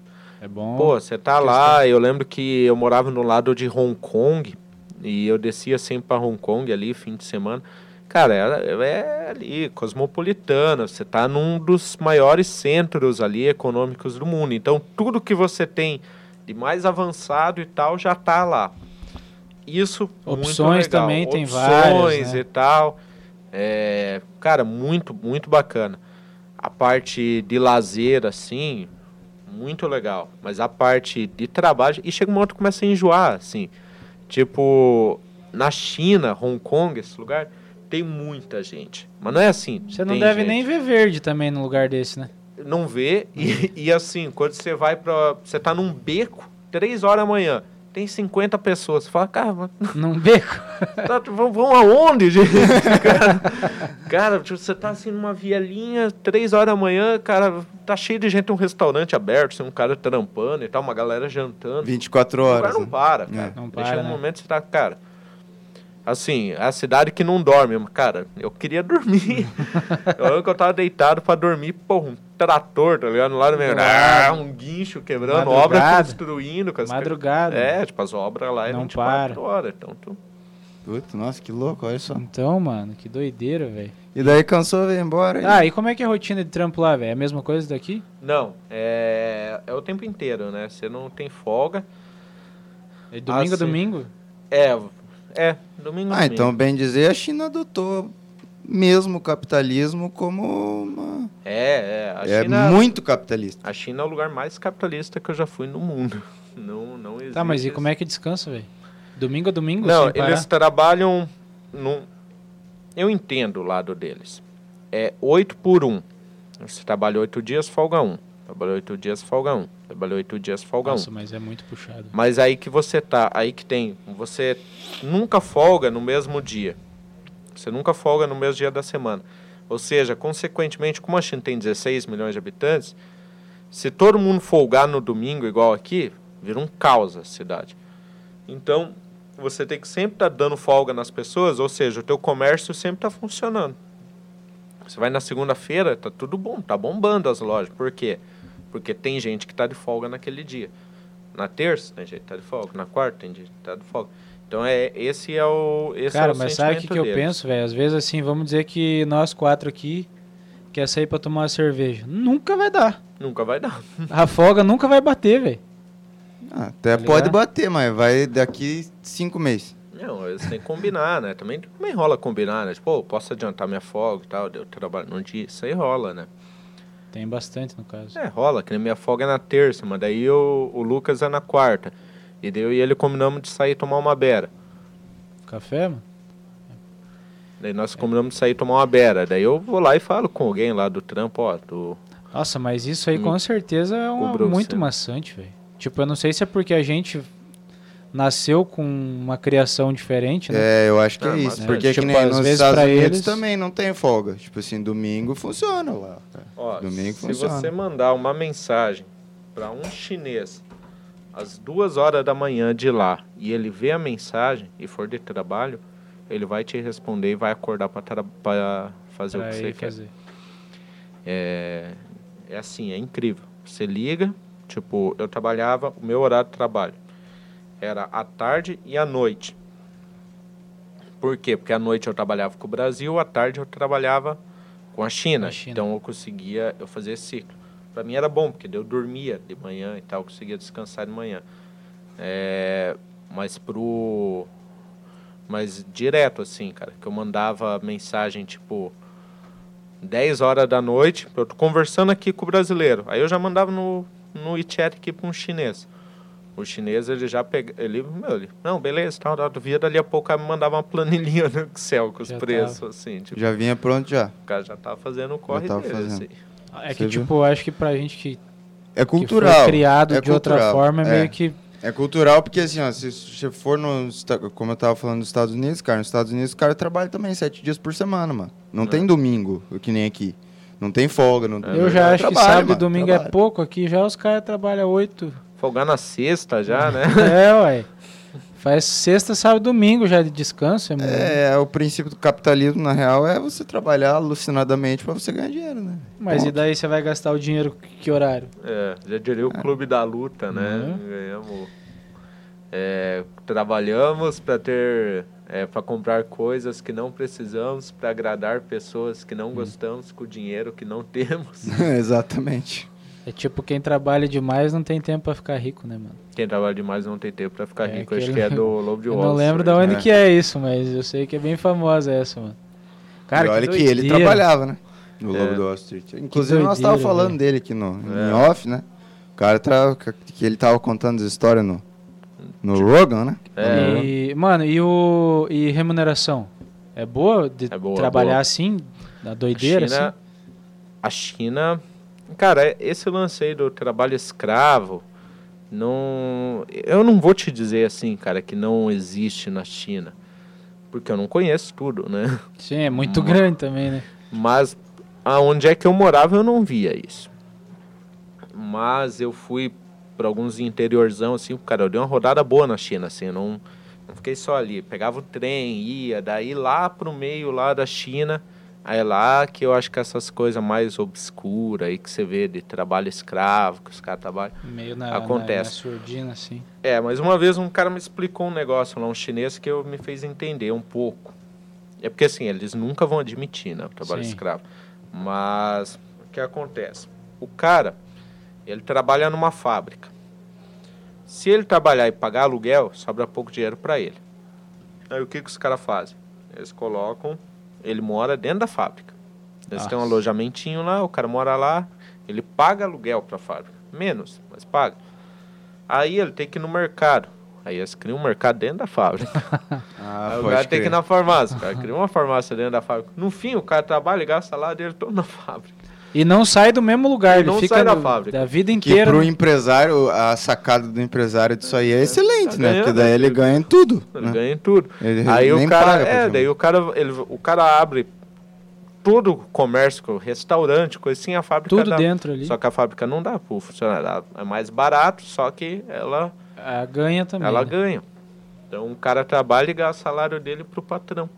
[SPEAKER 4] é bom.
[SPEAKER 2] Pô, você tá lá, eu lembro que eu morava no lado de Hong Kong e eu descia sempre pra Hong Kong ali, fim de semana. Cara, é, é ali, cosmopolitana, você tá num dos maiores centros ali econômicos do mundo. Então, tudo que você tem de mais avançado e tal já tá lá. Isso
[SPEAKER 4] Opções também tem
[SPEAKER 2] Opções
[SPEAKER 4] várias, né?
[SPEAKER 2] e tal. É, cara, muito, muito bacana. A parte de lazer, assim, muito legal. Mas a parte de trabalho. E chega uma hora que começa a enjoar, assim. Tipo, na China, Hong Kong, esse lugar, tem muita gente. Mas não é assim.
[SPEAKER 4] Você não
[SPEAKER 2] tem
[SPEAKER 4] deve
[SPEAKER 2] gente.
[SPEAKER 4] nem ver verde também num lugar desse, né?
[SPEAKER 2] Não vê. E, e assim, quando você vai pra. Você tá num beco, três horas da manhã. Tem 50 pessoas. Você fala, cara, mas <laughs>
[SPEAKER 4] Num beco. <laughs>
[SPEAKER 2] Tá, vão, vão aonde, gente? <laughs> cara, cara, tipo, você tá assim numa vielinha, três horas da manhã, cara, tá cheio de gente, um restaurante aberto, assim, um cara trampando e tal, uma galera jantando.
[SPEAKER 3] 24
[SPEAKER 2] o
[SPEAKER 3] horas.
[SPEAKER 2] lugar não
[SPEAKER 3] né?
[SPEAKER 2] para, cara.
[SPEAKER 3] É.
[SPEAKER 4] Não
[SPEAKER 2] Deixa
[SPEAKER 4] para,
[SPEAKER 2] no
[SPEAKER 4] né?
[SPEAKER 2] momento que você tá, cara. Assim, é a cidade que não dorme, cara, eu queria dormir. eu que eu tava deitado pra dormir, pô, um trator, tá ligado? No lado meio, ah, um guincho quebrando, obra
[SPEAKER 4] Madrugada.
[SPEAKER 2] construindo. Com as
[SPEAKER 4] Madrugada.
[SPEAKER 2] É, tipo, as obras lá é
[SPEAKER 4] Não
[SPEAKER 2] 24
[SPEAKER 4] para.
[SPEAKER 2] horas. Então, tu...
[SPEAKER 3] Puta, nossa, que louco, olha só.
[SPEAKER 4] Então, mano, que doideira, velho.
[SPEAKER 3] E daí cansou, veio embora. e-
[SPEAKER 4] Ah, e como é que é a rotina de trampo lá, velho? É a mesma coisa daqui?
[SPEAKER 2] Não, é, é o tempo inteiro, né? Você não tem folga.
[SPEAKER 4] É domingo a
[SPEAKER 2] sim.
[SPEAKER 4] domingo?
[SPEAKER 2] É, é, domingo a
[SPEAKER 3] Ah,
[SPEAKER 2] domingo.
[SPEAKER 3] então, bem dizer, a China adotou mesmo o capitalismo como uma...
[SPEAKER 2] É, é. A,
[SPEAKER 3] é
[SPEAKER 2] China,
[SPEAKER 3] muito capitalista.
[SPEAKER 2] a China é o lugar mais capitalista que eu já fui no mundo. <laughs> Não, não existe.
[SPEAKER 4] Tá, mas e como é que descansa, velho? Domingo a domingo?
[SPEAKER 2] Não,
[SPEAKER 4] sem parar?
[SPEAKER 2] eles trabalham num... Eu entendo o lado deles. É 8 por 1. Você trabalha 8 dias, folga 1. Trabalha 8 dias, folga 1. Trabalha 8 dias, folga 1.
[SPEAKER 4] Nossa, mas é muito puxado.
[SPEAKER 2] Mas aí que você tá, aí que tem, você nunca folga no mesmo dia. Você nunca folga no mesmo dia da semana. Ou seja, consequentemente, como a China tem 16 milhões de habitantes, se todo mundo folgar no domingo igual aqui, vira um caos a cidade. Então, você tem que sempre estar dando folga nas pessoas, ou seja, o teu comércio sempre está funcionando. Você vai na segunda-feira, tá tudo bom, tá bombando as lojas. Por quê? Porque tem gente que está de folga naquele dia. Na terça, tem gente que tá de folga. Na quarta, tem gente que tá de folga. Então, é, esse é o esse
[SPEAKER 4] Cara,
[SPEAKER 2] é o
[SPEAKER 4] mas sabe o que, que eu penso, velho? Às vezes, assim, vamos dizer que nós quatro aqui quer sair pra tomar uma cerveja. Nunca vai dar.
[SPEAKER 2] Nunca vai dar. <laughs>
[SPEAKER 4] A folga nunca vai bater, velho.
[SPEAKER 3] Ah, até
[SPEAKER 4] Tá
[SPEAKER 3] pode bater, mas vai daqui cinco meses.
[SPEAKER 2] Não, eles têm que combinar, né? Também, também rola combinar, né? Tipo, pô, posso adiantar minha folga e tal, eu trabalho num dia. Isso aí rola, né?
[SPEAKER 4] Tem bastante, no caso.
[SPEAKER 2] É, rola, que nem minha folga é na terça, mas daí o, o Lucas é na quarta. E daí eu e ele combinamos de sair tomar uma beira.
[SPEAKER 4] Café, mano?
[SPEAKER 2] Daí nós combinamos de sair tomar uma beira. Daí eu vou lá e falo com alguém lá do trampo, ó, do...
[SPEAKER 4] Nossa, mas isso aí
[SPEAKER 2] Hum.
[SPEAKER 4] com certeza é uma- muito
[SPEAKER 2] você.
[SPEAKER 4] maçante, velho. Tipo, eu não sei se é porque a gente nasceu com uma criação diferente, né?
[SPEAKER 3] É, eu acho que
[SPEAKER 2] Ah,
[SPEAKER 3] é isso.
[SPEAKER 2] é,
[SPEAKER 3] Porque
[SPEAKER 4] tipo,
[SPEAKER 3] que nem
[SPEAKER 4] às
[SPEAKER 3] nos
[SPEAKER 4] vezes
[SPEAKER 3] Estados Unidos
[SPEAKER 4] eles-
[SPEAKER 3] também não tem folga. Tipo assim, domingo funciona lá.
[SPEAKER 2] Ó,
[SPEAKER 3] Domingo
[SPEAKER 2] se
[SPEAKER 3] funciona.
[SPEAKER 2] você mandar uma mensagem para um chinês às duas horas da manhã de lá e ele vê a mensagem e for de trabalho, ele vai te responder e vai acordar para fazer
[SPEAKER 4] pra
[SPEAKER 2] o que você quer.
[SPEAKER 4] fazer.
[SPEAKER 2] É, é assim, é incrível. Você liga, tipo, eu trabalhava, o meu horário de trabalho era à tarde e à noite. Por quê? Porque à noite eu trabalhava com o Brasil, à tarde eu trabalhava com a China.
[SPEAKER 4] A China.
[SPEAKER 2] Então eu conseguia, eu fazia esse ciclo. Para mim era bom, porque eu dormia de manhã e tal, conseguia descansar de manhã. É, mas pro mas direto assim, cara, que eu mandava mensagem tipo 10 horas da noite, eu tô conversando aqui com o brasileiro. Aí eu já mandava no, no WeChat aqui para um chinês. O chinês, ele já pega, ele, meu, ele, não, beleza, tal, tal, via dali a pouco, me mandava uma planilhinha no Excel com os
[SPEAKER 4] Já
[SPEAKER 2] preços, assim, tipo,
[SPEAKER 3] Já vinha pronto já.
[SPEAKER 2] o cara já tava fazendo o corre
[SPEAKER 3] tava
[SPEAKER 2] dele,
[SPEAKER 3] fazendo.
[SPEAKER 2] assim.
[SPEAKER 4] É que,
[SPEAKER 3] Você
[SPEAKER 4] tipo, eu acho que pra gente que,
[SPEAKER 3] É
[SPEAKER 4] que
[SPEAKER 3] cultural.
[SPEAKER 4] foi criado
[SPEAKER 3] é
[SPEAKER 4] de outra
[SPEAKER 3] cultural,
[SPEAKER 4] forma, é
[SPEAKER 3] é.
[SPEAKER 4] meio que.
[SPEAKER 3] É cultural porque, assim, ó, se você for nos... Como eu tava falando dos Estados Unidos, cara, nos Estados Unidos o cara trabalha também sete dias por semana, mano. Não
[SPEAKER 2] É.
[SPEAKER 3] tem domingo, que nem aqui. Não tem folga. Não,
[SPEAKER 4] eu já acho que
[SPEAKER 3] trabalha,
[SPEAKER 4] sábado e
[SPEAKER 3] mano,
[SPEAKER 4] domingo é
[SPEAKER 3] trabalha.
[SPEAKER 4] pouco, aqui já os caras trabalham oito.
[SPEAKER 2] Folgar na sexta já, né? <laughs>
[SPEAKER 4] é, ué. Faz sexta, sábado e domingo já de descanso. É,
[SPEAKER 3] É, o princípio do capitalismo, na real, é você trabalhar alucinadamente pra você ganhar dinheiro, né?
[SPEAKER 4] Mas e
[SPEAKER 3] Ponto.
[SPEAKER 4] daí você vai gastar o dinheiro que horário?
[SPEAKER 2] É, já diria o clube da luta, né?
[SPEAKER 4] Uhum.
[SPEAKER 2] Ganhamos. É, trabalhamos para ter. É, para comprar coisas que não precisamos, para agradar pessoas que não
[SPEAKER 4] Hum.
[SPEAKER 2] gostamos com o dinheiro que não <laughs> temos. <laughs>
[SPEAKER 3] Exatamente.
[SPEAKER 4] É tipo, quem trabalha demais não tem tempo pra ficar rico, né, mano?
[SPEAKER 2] Quem trabalha demais não tem tempo para ficar
[SPEAKER 4] É,
[SPEAKER 2] rico. Acho
[SPEAKER 4] aquele-
[SPEAKER 2] que é do <laughs> Lobo de Wall
[SPEAKER 4] não lembro
[SPEAKER 2] Street.
[SPEAKER 4] de onde
[SPEAKER 3] né?
[SPEAKER 4] que é isso, mas eu sei que é bem famosa essa, mano. Cara,
[SPEAKER 3] e olha que,
[SPEAKER 4] doideira.
[SPEAKER 3] ele trabalhava, né? No
[SPEAKER 2] É.
[SPEAKER 3] Lobo do Wall Street. Inclusive, nós
[SPEAKER 4] doideira,
[SPEAKER 3] tava falando
[SPEAKER 4] velho.
[SPEAKER 3] dele aqui no,
[SPEAKER 2] É.
[SPEAKER 3] em off, né? O cara tra... que ele tava contando as histórias no, no Rogan, né?
[SPEAKER 2] É,
[SPEAKER 4] E, mano, e o e remuneração? É boa de
[SPEAKER 2] É boa,
[SPEAKER 4] trabalhar
[SPEAKER 2] boa.
[SPEAKER 4] assim, na doideira,
[SPEAKER 2] a China,
[SPEAKER 4] assim?
[SPEAKER 2] a China, cara, é- esse lance aí do trabalho escravo, não, eu não vou te dizer assim, cara, que não existe na China, porque eu não conheço tudo, né?
[SPEAKER 4] Sim, é muito
[SPEAKER 2] Hum.
[SPEAKER 4] grande também, né?
[SPEAKER 2] Mas aonde é que eu morava eu não via isso. Mas eu fui para alguns interiorzão assim, cara, eu dei uma rodada boa na China, assim, não, não fiquei só ali. Pegava o trem, ia, daí lá pro meio lá da China, aí é lá que eu acho que essas coisas mais obscuras aí que você vê de trabalho escravo, que os caras trabalham.
[SPEAKER 4] Meio na,
[SPEAKER 2] Acontece.
[SPEAKER 4] na, na surdina, assim.
[SPEAKER 2] É, mas uma vez um cara me explicou um negócio lá, um chinês, que eu me fez entender um pouco. É porque assim, eles nunca vão admitir, né, o trabalho
[SPEAKER 4] Sim.
[SPEAKER 2] escravo. Mas o que acontece? O cara, ele trabalha numa fábrica. Se ele trabalhar e pagar aluguel, sobra pouco dinheiro para ele. Aí o que, que os caras fazem? Eles colocam, ele mora dentro da fábrica. Eles têm um alojamentinho lá, o cara mora lá, ele paga aluguel para a fábrica. Menos, mas paga. Aí ele tem que ir no mercado. Aí eles criam um mercado dentro da fábrica. <laughs>
[SPEAKER 3] Ah,
[SPEAKER 2] Aí o cara tem que ir na farmácia. O cara cria uma farmácia dentro da fábrica. No fim, o cara trabalha e gasta lá dele todo na fábrica.
[SPEAKER 4] E não sai do mesmo lugar,
[SPEAKER 2] E
[SPEAKER 4] ele
[SPEAKER 2] não
[SPEAKER 4] fica
[SPEAKER 2] sai da
[SPEAKER 4] no-
[SPEAKER 2] fábrica.
[SPEAKER 4] da vida
[SPEAKER 3] Que
[SPEAKER 4] inteira.
[SPEAKER 3] pro
[SPEAKER 4] né?
[SPEAKER 3] empresário, a sacada do empresário disso aí é excelente,
[SPEAKER 2] Tá
[SPEAKER 3] né? Porque daí ele ganha em tudo.
[SPEAKER 2] Ele
[SPEAKER 3] né?
[SPEAKER 2] ganha em tudo.
[SPEAKER 3] Ele
[SPEAKER 2] Aí
[SPEAKER 3] nem
[SPEAKER 2] o cara,
[SPEAKER 3] paga,
[SPEAKER 2] é, daí o cara, ele, o cara abre tudo o comércio, restaurante, coisa assim, a fábrica
[SPEAKER 4] Tudo
[SPEAKER 2] dá.
[SPEAKER 4] dentro ali.
[SPEAKER 2] Só que a fábrica não dá pro funcionário. É mais barato, só que ela,
[SPEAKER 4] Ah, ganha também.
[SPEAKER 2] ela
[SPEAKER 4] né?
[SPEAKER 2] ganha. Então o cara trabalha e gasta o salário dele pro patrão.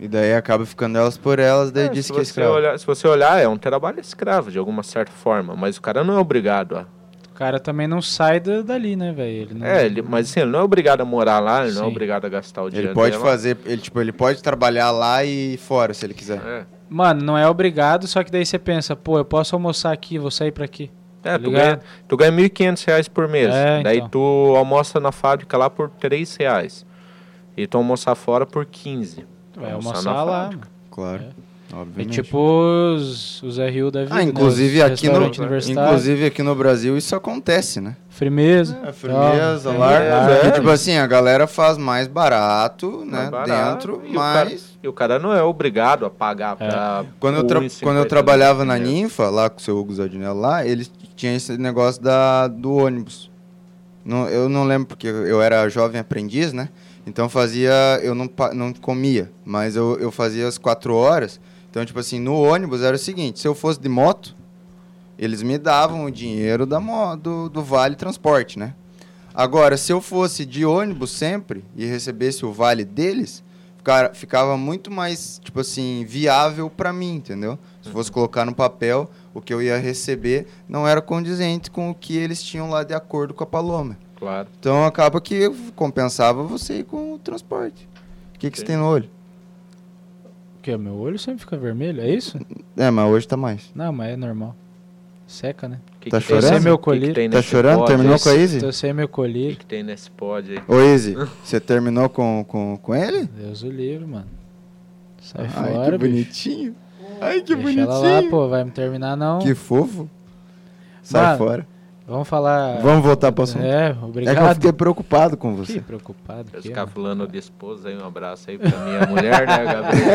[SPEAKER 3] E daí acaba ficando elas por elas, daí
[SPEAKER 2] É,
[SPEAKER 3] diz
[SPEAKER 2] se,
[SPEAKER 3] que é
[SPEAKER 2] você
[SPEAKER 3] escravo.
[SPEAKER 2] olhar, se você olhar, é um trabalho escravo, de alguma certa forma. Mas o cara não é obrigado a.
[SPEAKER 4] O cara também não sai da- dali, né, velho? Não-
[SPEAKER 2] É, ele, mas assim, ele não é obrigado a morar lá, ele não é
[SPEAKER 4] Sim.
[SPEAKER 2] obrigado a gastar o dinheiro
[SPEAKER 3] Ele pode
[SPEAKER 2] dele.
[SPEAKER 3] fazer, ele, tipo, ele pode trabalhar lá e fora, se ele quiser.
[SPEAKER 2] É,
[SPEAKER 4] Mano, não é obrigado, só que daí você pensa, pô, eu posso almoçar aqui, vou sair pra aqui.
[SPEAKER 2] é
[SPEAKER 4] Tá
[SPEAKER 2] tu, ganha, tu ganha 1.500 reais por mês.
[SPEAKER 4] É,
[SPEAKER 2] Daí
[SPEAKER 4] então.
[SPEAKER 2] tu almoça na fábrica lá por 3 reais. E tu almoçar fora por 15. Tu
[SPEAKER 4] Vai
[SPEAKER 2] almoçar
[SPEAKER 4] almoçar lá.
[SPEAKER 2] fábrica.
[SPEAKER 3] Claro.
[SPEAKER 4] É
[SPEAKER 3] Obviamente.
[SPEAKER 4] tipo os, os RU da vida.
[SPEAKER 3] ah, inclusive
[SPEAKER 4] né?
[SPEAKER 3] Aqui no, inclusive aqui no Brasil isso acontece, né?
[SPEAKER 4] Firmeza.
[SPEAKER 3] É, firmeza,
[SPEAKER 4] Tal.
[SPEAKER 3] lar.
[SPEAKER 2] é.
[SPEAKER 3] E, tipo assim, a galera faz mais barato, né?
[SPEAKER 2] Mais barato,
[SPEAKER 3] dentro,
[SPEAKER 2] e o cara-
[SPEAKER 3] mas.
[SPEAKER 2] E o cara não é obrigado a pagar pra.
[SPEAKER 3] Quando eu, tra-
[SPEAKER 2] 1,50
[SPEAKER 3] quando eu trabalhava na. Ninfa, lá com o seu Hugo Zardinello lá, eles tinham esse negócio da, do ônibus. Não, eu não lembro porque eu era jovem aprendiz, né? Então fazia. Eu não, não comia, mas eu, eu fazia as quatro horas. Então, tipo assim, no ônibus era o seguinte: se eu fosse de moto, eles me davam o dinheiro da do, do vale transporte, né? Agora, se eu fosse de ônibus sempre e recebesse o vale deles, ficara- ficava muito mais, tipo assim, viável para mim, entendeu? Se fosse colocar no papel, o que eu ia receber não era condizente com o que eles tinham lá de acordo com a Paloma.
[SPEAKER 2] Claro.
[SPEAKER 3] Então acaba que compensava você ir com o transporte. O que, que você tem no olho?
[SPEAKER 4] O quê? Meu olho sempre fica vermelho, é isso?
[SPEAKER 3] É, mas hoje tá mais.
[SPEAKER 4] Não, mas é normal. Seca, né?
[SPEAKER 2] Que
[SPEAKER 3] Tá
[SPEAKER 2] que tem
[SPEAKER 3] chorando?
[SPEAKER 2] nesse-
[SPEAKER 4] Meu
[SPEAKER 2] que que
[SPEAKER 4] colírio.
[SPEAKER 2] tem
[SPEAKER 3] Tá chorando?
[SPEAKER 2] pod
[SPEAKER 3] Terminou com a Izzy?
[SPEAKER 4] Tô sem meu
[SPEAKER 2] O que,
[SPEAKER 4] colírio.
[SPEAKER 2] que tem nesse pod aí?
[SPEAKER 3] Ô, Izzy, você terminou com, com, com ele?
[SPEAKER 4] Deus o livre, mano. Sai
[SPEAKER 3] Ai,
[SPEAKER 4] fora,
[SPEAKER 3] que
[SPEAKER 4] bicho.
[SPEAKER 3] bonitinho. Ai, que
[SPEAKER 4] Deixa ela
[SPEAKER 3] bonitinho.
[SPEAKER 4] lá, pô. Vai me terminar, não.
[SPEAKER 3] Que fofo. Sai
[SPEAKER 4] Mano,
[SPEAKER 3] fora.
[SPEAKER 4] Vamos falar...
[SPEAKER 3] Vamos voltar pro assunto.
[SPEAKER 4] É,
[SPEAKER 3] É que eu
[SPEAKER 4] obrigado.
[SPEAKER 3] fiquei preocupado com você.
[SPEAKER 4] preocupado.
[SPEAKER 2] Os
[SPEAKER 4] que,
[SPEAKER 2] caras
[SPEAKER 4] mano.
[SPEAKER 2] falando de esposa aí, um abraço aí pra minha mulher, né, Gabriel?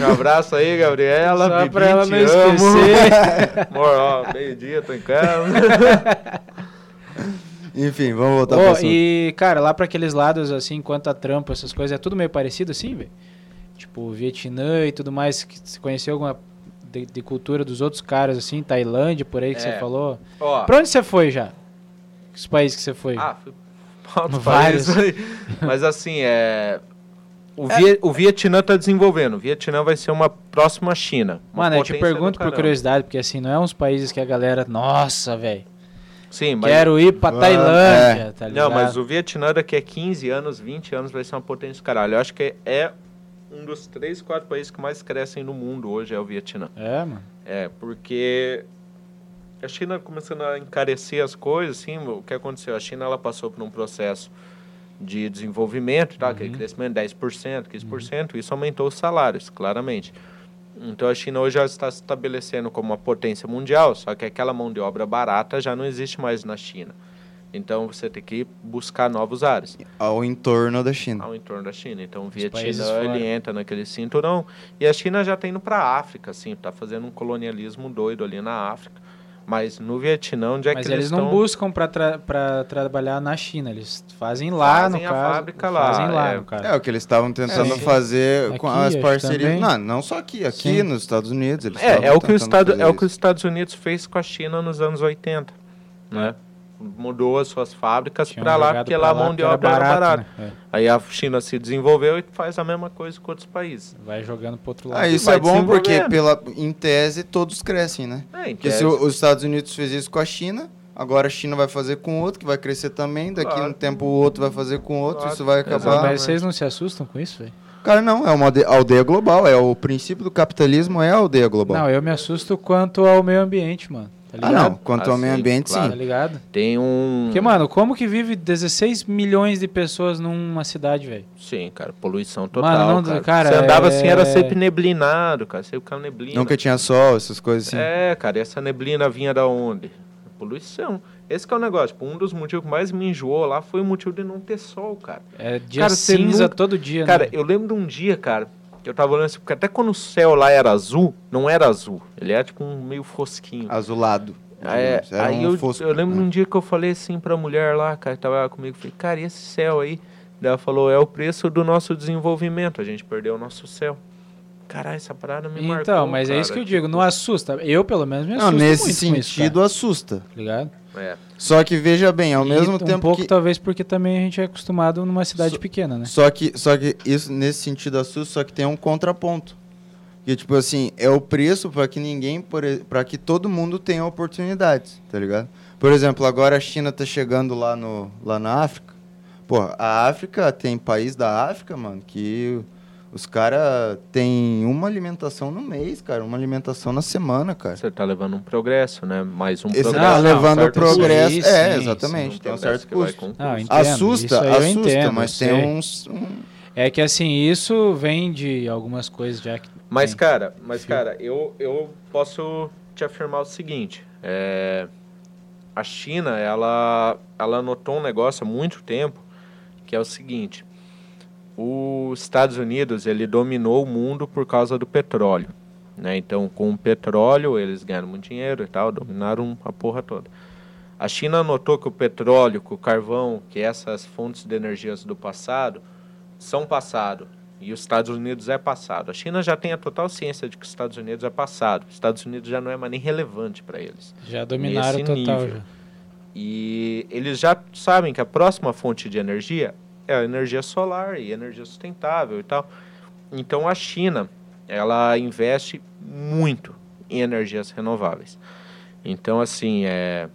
[SPEAKER 2] <laughs> Um abraço aí, Gabriela.
[SPEAKER 4] Só pra ela não esquecer. <laughs>
[SPEAKER 2] Amor, ó, meio-dia, tô em casa. <laughs>
[SPEAKER 3] Enfim, vamos voltar pro assunto.
[SPEAKER 4] e, cara, lá pra aqueles lados, assim, quanto a trampo, essas coisas, é tudo meio parecido assim, velho? Tipo, Vietnã e tudo mais. Você conheceu alguma de, de cultura dos outros caras, assim, Tailândia, por aí que
[SPEAKER 2] É.
[SPEAKER 4] você falou?
[SPEAKER 2] Ó,
[SPEAKER 4] Pra onde você foi já? Os países que você foi?
[SPEAKER 2] Ah, fui pra outros
[SPEAKER 4] Vários.
[SPEAKER 2] países. <laughs> Mas assim, é. O, Vie- o Vietnã tá desenvolvendo. O Vietnã vai ser uma próxima China. uma
[SPEAKER 4] Mano, eu te pergunto por curiosidade, porque assim, não é uns países que a galera, nossa, velho,
[SPEAKER 2] Sim, mas.
[SPEAKER 4] quero ir pra
[SPEAKER 3] Vamos,
[SPEAKER 4] Tailândia, tá ligado?
[SPEAKER 2] Não, mas o Vietnã daqui a 15 anos, 20 anos vai ser uma potência do caralho. Eu acho que é um dos três, quatro países que mais crescem no mundo hoje, é o Vietnã.
[SPEAKER 4] É, mano.
[SPEAKER 2] É, porque a China começando a encarecer as coisas, assim, o que aconteceu? A China ela passou por um processo de desenvolvimento, tá? aquele crescimento 10%, 15%, isso aumentou os salários, claramente. Então a China hoje já está se estabelecendo como uma potência mundial, só que aquela mão de obra barata já não existe mais na China. Então você tem que buscar novos ares
[SPEAKER 3] Ao entorno da China.
[SPEAKER 2] ao entorno da China. Então o Vietnã ele entra naquele cinturão e a China já está indo para a África, assim, tá fazendo um colonialismo doido ali na África. Mas no Vietnã, onde é
[SPEAKER 4] Mas
[SPEAKER 2] que
[SPEAKER 4] eles
[SPEAKER 2] eles
[SPEAKER 4] não buscam pra, tra trabalhar na China, eles fazem lá,
[SPEAKER 2] Fazem
[SPEAKER 4] no
[SPEAKER 2] a
[SPEAKER 4] caso.
[SPEAKER 2] fábrica lá,
[SPEAKER 4] Fazem lá,
[SPEAKER 2] é.
[SPEAKER 4] no caso.
[SPEAKER 3] É o que eles estavam tentando
[SPEAKER 4] É,
[SPEAKER 3] fazer com
[SPEAKER 4] Aqui,
[SPEAKER 3] as
[SPEAKER 4] acho
[SPEAKER 3] parcerias. Não, não só aqui, aqui
[SPEAKER 4] Sim.
[SPEAKER 3] nos Estados Unidos. Eles
[SPEAKER 2] É, é o que o estado é o que os. Estados Unidos fez com a China nos anos 80, né? Mudou as suas fábricas para lá porque lá a mão de obra era barata.
[SPEAKER 4] né?
[SPEAKER 2] Aí a China se desenvolveu e faz a mesma coisa com outros países.
[SPEAKER 4] É, vai jogando pro outro lado.
[SPEAKER 3] Ah, isso é bom porque, pela, em tese, todos crescem, né?
[SPEAKER 2] É,
[SPEAKER 3] Porque se os Estados Unidos fez isso com a China, agora a China vai fazer com outro, que vai crescer também. Daqui a
[SPEAKER 2] Claro.
[SPEAKER 3] um tempo o outro vai fazer com outro,
[SPEAKER 2] Claro.
[SPEAKER 3] isso vai acabar.
[SPEAKER 4] Mas vocês não se assustam com isso, velho?
[SPEAKER 3] Cara, não, é uma alde- aldeia global. É o princípio do capitalismo é a aldeia global.
[SPEAKER 4] Não, eu me assusto quanto ao meio ambiente, mano. Tá
[SPEAKER 3] ah, não. Quanto ao
[SPEAKER 2] Ah,
[SPEAKER 3] meio ambiente,
[SPEAKER 2] claro.
[SPEAKER 4] Tá
[SPEAKER 3] sim.
[SPEAKER 4] ligado?
[SPEAKER 2] Tem um
[SPEAKER 4] Porque, mano, como que vive 16 milhões de pessoas numa cidade, velho?
[SPEAKER 2] Sim, cara, poluição total.
[SPEAKER 4] Mano, não-
[SPEAKER 2] cara.
[SPEAKER 4] cara,
[SPEAKER 2] Você andava
[SPEAKER 4] é-
[SPEAKER 2] assim, era sempre neblinado, cara. Você ficava neblina.
[SPEAKER 3] Nunca tinha sol, essas coisas assim.
[SPEAKER 2] É, cara, e essa neblina vinha da onde? Poluição. Esse que é o negócio. Tipo, um dos motivos que mais me enjoou lá foi o motivo de não ter sol, cara.
[SPEAKER 4] É dia
[SPEAKER 2] Cara,
[SPEAKER 4] cinsa
[SPEAKER 2] nunca-
[SPEAKER 4] todo dia,
[SPEAKER 2] Cara,
[SPEAKER 4] né?
[SPEAKER 2] eu lembro de um dia, cara, eu tava olhando assim, porque até quando o céu lá era azul, não era azul. Ele era tipo um meio fosquinho.
[SPEAKER 3] Azulado.
[SPEAKER 2] É,
[SPEAKER 3] digamos. Era
[SPEAKER 2] aí
[SPEAKER 3] um
[SPEAKER 2] eu,
[SPEAKER 3] fosco,
[SPEAKER 2] eu lembro de
[SPEAKER 3] né?
[SPEAKER 2] um dia que eu falei assim pra mulher lá, cara, que tava comigo, falei, cara, e esse céu aí? Daí ela falou, é o preço do nosso desenvolvimento, a gente perdeu o nosso céu. Caralho, essa parada me marcou,
[SPEAKER 4] Então, mas é
[SPEAKER 2] cara.
[SPEAKER 4] isso que eu digo, não assusta. Eu, pelo menos, me
[SPEAKER 3] Não,
[SPEAKER 4] assusto
[SPEAKER 3] nesse
[SPEAKER 4] muito com isso,
[SPEAKER 3] sentido assusta.
[SPEAKER 4] tá ligado?
[SPEAKER 2] É.
[SPEAKER 3] Só que veja bem, ao
[SPEAKER 4] E
[SPEAKER 3] mesmo
[SPEAKER 4] um
[SPEAKER 3] tempo
[SPEAKER 4] pouco
[SPEAKER 3] que
[SPEAKER 4] talvez porque também a gente é acostumado numa cidade
[SPEAKER 3] So-
[SPEAKER 4] pequena, né?
[SPEAKER 3] Só que, só que isso nesse sentido assusta, só que tem um contraponto. Que tipo assim, é o preço para que ninguém, para que todo mundo tenha oportunidades, tá ligado? Por exemplo, agora a China tá chegando lá no lá na África. Pô, a África tem país da África, mano, que os caras têm uma alimentação no mês, cara, uma alimentação na semana, cara.
[SPEAKER 2] Você tá levando um progresso, né? Mais um
[SPEAKER 3] Esse
[SPEAKER 2] progresso.
[SPEAKER 3] tá
[SPEAKER 4] não,
[SPEAKER 3] levando o
[SPEAKER 2] certo
[SPEAKER 3] progresso.
[SPEAKER 4] custo.
[SPEAKER 3] é,
[SPEAKER 4] Sim,
[SPEAKER 3] exatamente,
[SPEAKER 2] Um
[SPEAKER 3] tem um certo
[SPEAKER 2] que vai
[SPEAKER 3] custo.
[SPEAKER 4] Não,
[SPEAKER 2] custo.
[SPEAKER 4] entendo,
[SPEAKER 3] Assusta,
[SPEAKER 4] isso aí eu
[SPEAKER 3] assusta,
[SPEAKER 4] entendo,
[SPEAKER 3] mas tem uns. um-
[SPEAKER 4] É que assim, isso vem de algumas coisas já que.
[SPEAKER 2] Mas,
[SPEAKER 4] tem.
[SPEAKER 2] cara, mas, cara, eu, eu posso te afirmar o seguinte. É, a China, ela, ela notou um negócio há muito tempo, que é o seguinte. Os Estados Unidos, ele dominou o mundo por causa do petróleo. Né? Então, com o petróleo, eles ganharam muito dinheiro e tal, dominaram a porra toda. A China notou que o petróleo, que o carvão, que essas fontes de energias do passado, são passado. E os Estados Unidos é passado. A China já tem a total ciência de que os Estados Unidos é passado. Os Estados Unidos já não é mais nem relevante para eles.
[SPEAKER 4] Já dominaram total.
[SPEAKER 2] nível.
[SPEAKER 4] Já.
[SPEAKER 2] E eles já sabem que a próxima fonte de energia é a energia solar e energia sustentável e tal. Então a China, ela investe muito em energias renováveis. Então assim, é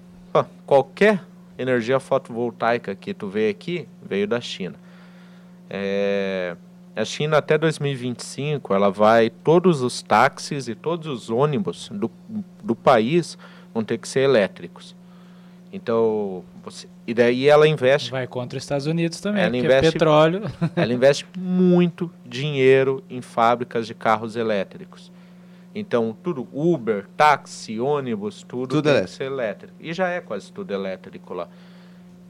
[SPEAKER 2] qualquer energia fotovoltaica que tu vê aqui veio da China. É, a China até 2025 ela vai todos os táxis e todos os ônibus do, do país vão ter que ser elétricos. Então, você, e daí ela investe,
[SPEAKER 4] Vai contra os Estados Unidos também,
[SPEAKER 2] Ela
[SPEAKER 4] porque
[SPEAKER 2] investe-
[SPEAKER 4] é petróleo. <laughs>
[SPEAKER 2] ela investe muito dinheiro em fábricas de carros elétricos. Então, tudo Uber, táxi, ônibus, tudo,
[SPEAKER 3] Tudo
[SPEAKER 2] tem
[SPEAKER 3] elétrico.
[SPEAKER 2] que ser elétrico. E já é quase tudo elétrico lá.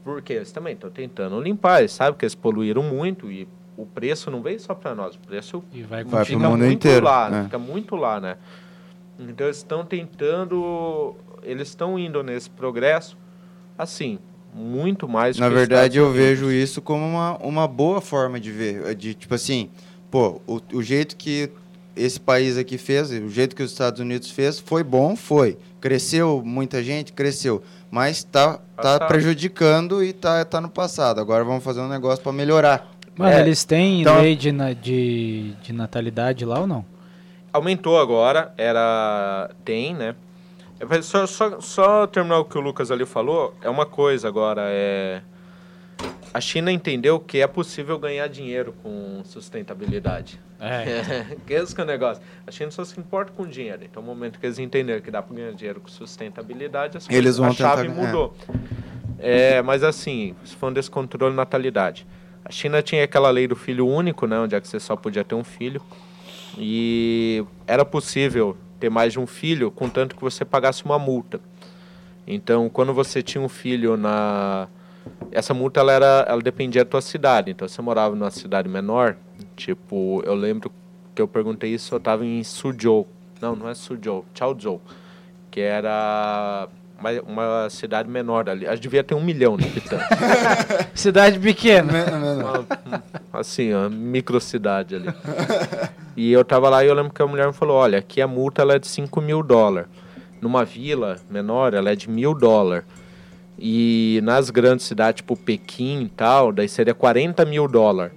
[SPEAKER 2] Porque eles também estão tentando limpar, eles sabem que eles poluíram muito e o preço não veio só para nós, o preço
[SPEAKER 4] E vai
[SPEAKER 3] Vai
[SPEAKER 2] fica
[SPEAKER 3] mundo
[SPEAKER 2] muito
[SPEAKER 3] inteiro,
[SPEAKER 2] lá,
[SPEAKER 3] é.
[SPEAKER 2] fica muito lá, né? Então eles estão tentando, eles estão indo nesse progresso, assim, muito mais.
[SPEAKER 3] Na verdade, eu vejo isso como uma, uma boa forma de ver. De, tipo assim, pô, o, o jeito que esse país aqui fez, o jeito que os Estados Unidos fez, foi bom, foi. Cresceu muita gente, cresceu. Mas tá, tá prejudicando e tá, tá no passado. Agora vamos fazer um negócio para melhorar.
[SPEAKER 4] Mano,
[SPEAKER 2] É,
[SPEAKER 4] eles têm
[SPEAKER 3] então-
[SPEAKER 4] lei de, de, de natalidade lá ou não?
[SPEAKER 2] Aumentou agora, era. Tem, né? É, Só, só, só terminar o que o Lucas ali falou, é uma coisa agora, é. A China entendeu que é possível ganhar dinheiro com sustentabilidade.
[SPEAKER 4] É. <laughs>
[SPEAKER 2] que esse que é o negócio. A China só se importa com dinheiro. Então, no momento que eles entenderam que dá para ganhar dinheiro com sustentabilidade, as
[SPEAKER 3] Eles
[SPEAKER 2] coisas-
[SPEAKER 3] vão
[SPEAKER 2] a chave
[SPEAKER 3] tentar- é.
[SPEAKER 2] mudou. É, mas assim, se for um descontrole de natalidade. A China tinha aquela lei do filho único, né, onde é que você só podia ter um filho. E era possível ter mais de um filho, contanto que você pagasse uma multa. Então, quando você tinha um filho na essa multa ela era ela dependia da tua cidade. Então, você morava numa cidade menor, tipo, eu lembro que eu perguntei isso, eu estava em Suzhou. Não, não é Suzhou, Chaozhou, que era uma, uma cidade menor ali. Acho que devia ter um milhão de habitantes. <laughs>
[SPEAKER 4] Cidade pequena.
[SPEAKER 2] Uma- assim, uma microcidade ali. <laughs> E eu tava lá e eu lembro que a mulher me falou, olha, aqui a multa ela é de 5 mil dólares. Numa vila menor, ela é de mil dólares. E nas grandes cidades, tipo Pequim e tal, daí seria 40 mil dólares.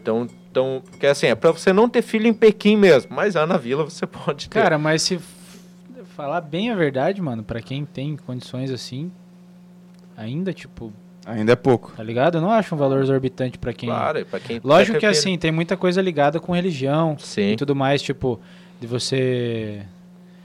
[SPEAKER 2] Então, então, porque assim, é pra você não ter filho em Pequim mesmo, mas lá na vila você pode ter.
[SPEAKER 4] Cara, mas se falar bem a verdade, mano, pra quem tem condições assim, ainda, tipo,
[SPEAKER 3] Ainda é pouco.
[SPEAKER 4] tá ligado? Eu não acho um valor exorbitante pra quem.
[SPEAKER 2] claro, e pra quem
[SPEAKER 4] Lógico
[SPEAKER 2] quer
[SPEAKER 4] que assim, tem muita coisa ligada com religião
[SPEAKER 2] Sim,
[SPEAKER 4] e tudo mais, tipo, de você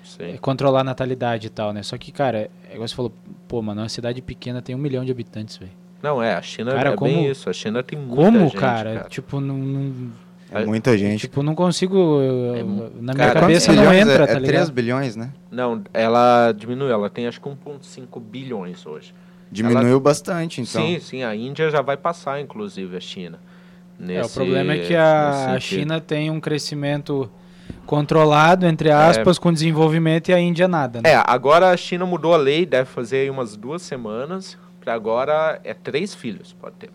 [SPEAKER 2] sim.
[SPEAKER 4] controlar a natalidade e tal, né? Só que, cara, é igual você falou, pô, mano, uma cidade pequena tem um milhão de habitantes, velho.
[SPEAKER 2] Não, é, a China
[SPEAKER 4] Cara,
[SPEAKER 2] é
[SPEAKER 4] como-
[SPEAKER 2] bem isso. A China tem muita
[SPEAKER 4] Como,
[SPEAKER 2] gente,
[SPEAKER 4] cara? Tipo, não, não-
[SPEAKER 3] É muita gente.
[SPEAKER 4] tipo, não consigo.
[SPEAKER 2] É
[SPEAKER 4] na minha
[SPEAKER 2] Cara,
[SPEAKER 4] cabeça não entra,
[SPEAKER 3] é,
[SPEAKER 4] tá
[SPEAKER 3] é 3
[SPEAKER 4] ligado?
[SPEAKER 3] bilhões, né?
[SPEAKER 2] Não, ela diminuiu, ela tem acho que 1,5 bilhões hoje.
[SPEAKER 3] Diminuiu bastante, então.
[SPEAKER 2] Sim, sim, a Índia já vai passar, inclusive, a China.
[SPEAKER 4] É, o
[SPEAKER 2] Nesse-
[SPEAKER 4] problema é que
[SPEAKER 2] nesse
[SPEAKER 4] a, a. China tem um crescimento controlado, entre aspas, com desenvolvimento e a Índia nada, né?
[SPEAKER 2] É, agora a China mudou a lei, deve fazer aí umas duas semanas, pra agora é três filhos, pode ter.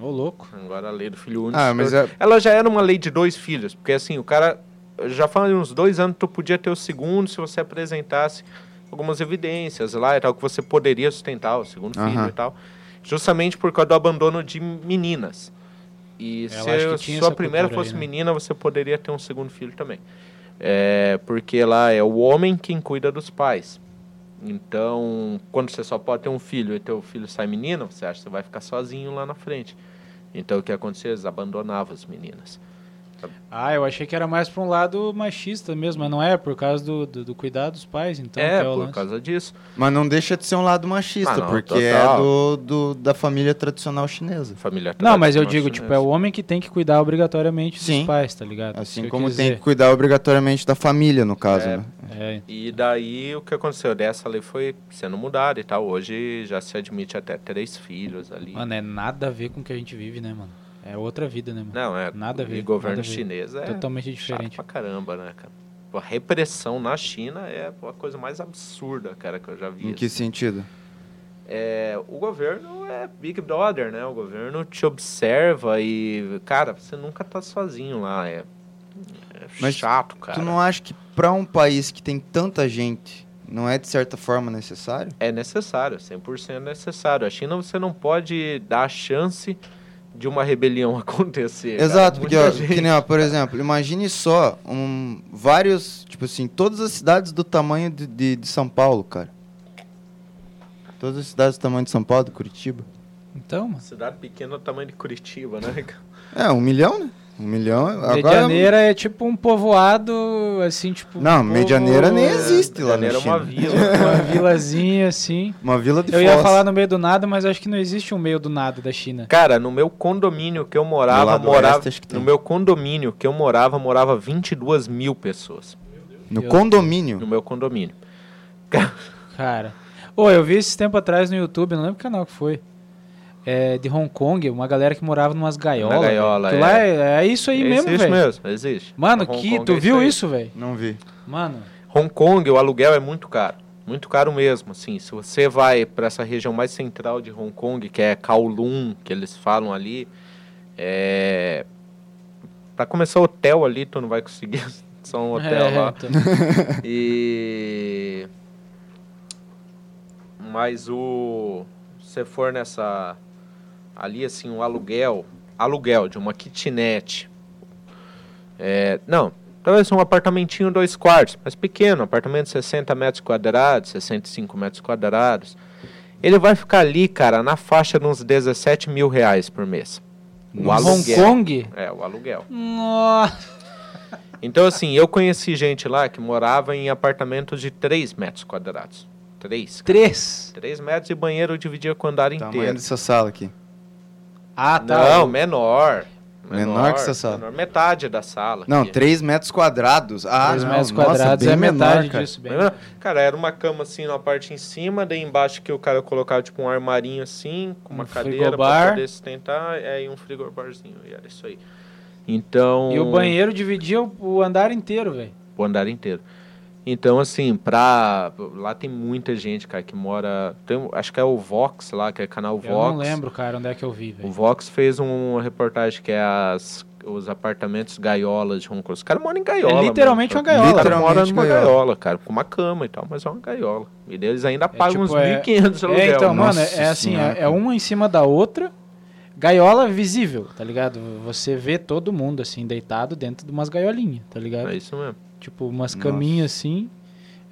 [SPEAKER 4] Ô, louco.
[SPEAKER 2] Agora a lei do filho único.
[SPEAKER 3] Ah, mas é,
[SPEAKER 2] Ela já era uma lei de dois filhos, porque assim, o cara já faz uns dois anos que tu podia ter o segundo se você apresentasse algumas evidências lá e tal, que você poderia sustentar o segundo filho
[SPEAKER 3] Aham.
[SPEAKER 2] e tal. Justamente por causa do abandono de meninas. E
[SPEAKER 4] Eu acho
[SPEAKER 2] se a sua primeira
[SPEAKER 4] aí,
[SPEAKER 2] fosse
[SPEAKER 4] né?
[SPEAKER 2] menina, você poderia ter um segundo filho também. É, porque lá é o homem quem cuida dos pais. Então, quando você só pode ter um filho e teu filho sai menino, você acha que você vai ficar sozinho lá na frente. Então, o que acontecia? Eles abandonavam as meninas.
[SPEAKER 4] Ah, eu achei que era mais pra um lado machista mesmo, mas não é, por causa do, do, do cuidado dos pais, então.
[SPEAKER 2] é,
[SPEAKER 4] o
[SPEAKER 2] por
[SPEAKER 4] lance.
[SPEAKER 2] causa disso.
[SPEAKER 3] mas não deixa de ser um lado machista,
[SPEAKER 2] Ah, não,
[SPEAKER 3] porque
[SPEAKER 2] total.
[SPEAKER 3] é do, do- da família tradicional chinesa.
[SPEAKER 2] Família
[SPEAKER 4] Não, mas eu
[SPEAKER 2] tradicional
[SPEAKER 4] digo, tipo, é
[SPEAKER 2] chinesa.
[SPEAKER 4] o homem que tem que cuidar obrigatoriamente
[SPEAKER 3] Sim.
[SPEAKER 4] dos pais, tá ligado?
[SPEAKER 3] Assim como tem
[SPEAKER 4] dizer.
[SPEAKER 3] que cuidar obrigatoriamente da família, no caso,
[SPEAKER 2] É.
[SPEAKER 3] né?
[SPEAKER 4] É,
[SPEAKER 2] E daí o que aconteceu? Dessa lei foi sendo mudada e tal. Hoje já se admite até três filhos ali.
[SPEAKER 4] mano, é nada a ver com o que a gente vive, né, mano? É outra vida, né, mano?
[SPEAKER 2] Não, é.
[SPEAKER 4] Nada a ver,
[SPEAKER 2] E governo chinês é
[SPEAKER 4] Totalmente
[SPEAKER 2] chato
[SPEAKER 4] diferente.
[SPEAKER 2] pra caramba, né, cara? Pô, A repressão na China é a coisa mais absurda, cara, que eu já vi.
[SPEAKER 3] Em que sentido?
[SPEAKER 2] É, o governo é Big Brother, né? O governo te observa e, cara, você nunca tá sozinho lá. É, é
[SPEAKER 3] Mas
[SPEAKER 2] chato, cara.
[SPEAKER 3] Tu não acha que pra um país que tem tanta gente, não é de certa forma necessário?
[SPEAKER 2] É necessário, 100% necessário. A China você não pode dar a chance de uma rebelião <laughs> acontecer. cara.
[SPEAKER 3] Exato, porque,
[SPEAKER 2] Muita
[SPEAKER 3] ó,
[SPEAKER 2] gente-
[SPEAKER 3] que nem, ó, por exemplo, imagine só um, vários, tipo assim, todas as cidades do tamanho de, de, de São Paulo, cara. Todas as cidades do tamanho de São Paulo, de Curitiba.
[SPEAKER 4] Então, mano.
[SPEAKER 2] Cidade pequena do tamanho de Curitiba, né? cara?
[SPEAKER 3] É, um milhão, né? Um milhão. Agora,
[SPEAKER 4] Medianeira é tipo um povoado, assim, tipo.
[SPEAKER 3] Não,
[SPEAKER 4] um povo-
[SPEAKER 3] Medianeira nem existe lá na
[SPEAKER 2] Medianeira é uma
[SPEAKER 3] China.
[SPEAKER 2] vila.
[SPEAKER 4] Uma vilazinha, assim.
[SPEAKER 3] Uma vila de
[SPEAKER 4] Eu ia
[SPEAKER 3] fossa.
[SPEAKER 4] falar no meio do nada, mas acho que não existe um meio do nada da China.
[SPEAKER 2] Cara, no meu condomínio que eu morava, morava.
[SPEAKER 3] oeste, acho que tem.
[SPEAKER 2] No meu condomínio que eu morava, morava 22 mil pessoas.
[SPEAKER 3] No
[SPEAKER 4] Eu-
[SPEAKER 3] condomínio.
[SPEAKER 2] No meu condomínio.
[SPEAKER 4] Cara. Ô, eu vi esse tempo atrás no YouTube, não lembro que canal que foi. É, de Hong Kong, uma galera que morava numas gaiolas.
[SPEAKER 2] Na gaiola,
[SPEAKER 4] velho.
[SPEAKER 2] é.
[SPEAKER 4] Lá é, é isso aí mesmo,
[SPEAKER 2] existe
[SPEAKER 4] velho.
[SPEAKER 2] mesmo, existe.
[SPEAKER 4] Mano,
[SPEAKER 2] Hong
[SPEAKER 4] que,
[SPEAKER 2] Kong
[SPEAKER 4] tu
[SPEAKER 2] é
[SPEAKER 4] viu isso, velho?
[SPEAKER 3] Não vi.
[SPEAKER 4] Mano,
[SPEAKER 2] Hong Kong, o aluguel é muito caro. Muito caro mesmo, assim. Se você vai para essa região mais central de Hong Kong, que é Kowloon, que eles falam ali, é... Para começar hotel ali, tu não vai conseguir <laughs> só um hotel
[SPEAKER 4] é,
[SPEAKER 2] lá.
[SPEAKER 4] então. <laughs>
[SPEAKER 2] E... Mas o... Se você for nessa... Ali, assim, um aluguel... Aluguel de uma kitnet... É, não, talvez um apartamentinho dois quartos, mas pequeno, apartamento de 60 metros quadrados, 65 metros quadrados. Ele vai ficar ali, cara, na faixa de uns 17 mil reais por mês. O
[SPEAKER 4] Hong
[SPEAKER 2] aluguel.
[SPEAKER 4] Kong?
[SPEAKER 2] É, o aluguel.
[SPEAKER 4] Nossa.
[SPEAKER 2] Então, assim, eu conheci gente lá que morava em apartamentos de 3 metros quadrados. 3.
[SPEAKER 4] Três.
[SPEAKER 2] 3 metros e banheiro dividia com o andar
[SPEAKER 3] Tamanho
[SPEAKER 2] inteiro.
[SPEAKER 3] dessa sala aqui.
[SPEAKER 4] Ah, tá.
[SPEAKER 2] Não, menor.
[SPEAKER 3] Menor que essa sala?
[SPEAKER 2] menor, metade da sala.
[SPEAKER 3] Não,
[SPEAKER 2] aqui.
[SPEAKER 3] 3 metros quadrados. Ah,
[SPEAKER 4] Três
[SPEAKER 3] não,
[SPEAKER 4] metros
[SPEAKER 3] nossa,
[SPEAKER 4] quadrados
[SPEAKER 3] bem
[SPEAKER 4] é metade
[SPEAKER 3] menor, cara.
[SPEAKER 4] disso. Bem.
[SPEAKER 2] Menor. Cara, era uma cama assim na parte em cima, daí embaixo que o cara colocava tipo um armarinho assim, com uma
[SPEAKER 4] Um
[SPEAKER 2] cadeira
[SPEAKER 4] frigobar.
[SPEAKER 2] pra poder sustentar, e aí um frigobarzinho, e era isso aí. Então,
[SPEAKER 4] E o banheiro dividia o, o andar inteiro, velho.
[SPEAKER 2] o andar inteiro. Então, assim, pra. Lá tem muita gente, cara, que mora. Tem, acho que é o Vox lá, que é canal Vox.
[SPEAKER 4] Eu não lembro, cara, onde é que eu vi,
[SPEAKER 2] O
[SPEAKER 4] velho.
[SPEAKER 2] Vox fez uma reportagem que é as, os apartamentos gaiolas de Hong Kong. Os caras moram em gaiola.
[SPEAKER 4] É literalmente
[SPEAKER 2] mano.
[SPEAKER 4] uma gaiola.
[SPEAKER 2] Os caras
[SPEAKER 3] Literalmente
[SPEAKER 2] moram numa
[SPEAKER 3] gaiola.
[SPEAKER 2] gaiola. cara, com uma cama e tal, mas é uma gaiola. E deles ainda pagam
[SPEAKER 4] tipo,
[SPEAKER 2] uns
[SPEAKER 4] é-
[SPEAKER 2] 1.500 de aluguel.
[SPEAKER 4] É, então,
[SPEAKER 2] né?
[SPEAKER 4] mano, é,
[SPEAKER 3] Nossa
[SPEAKER 4] é assim, é, é uma em cima da outra. Gaiola visível, tá ligado? Você vê todo mundo, assim, deitado dentro de umas gaiolinhas, tá ligado?
[SPEAKER 2] É isso mesmo.
[SPEAKER 4] Tipo, umas
[SPEAKER 3] Nossa.
[SPEAKER 4] caminhas assim.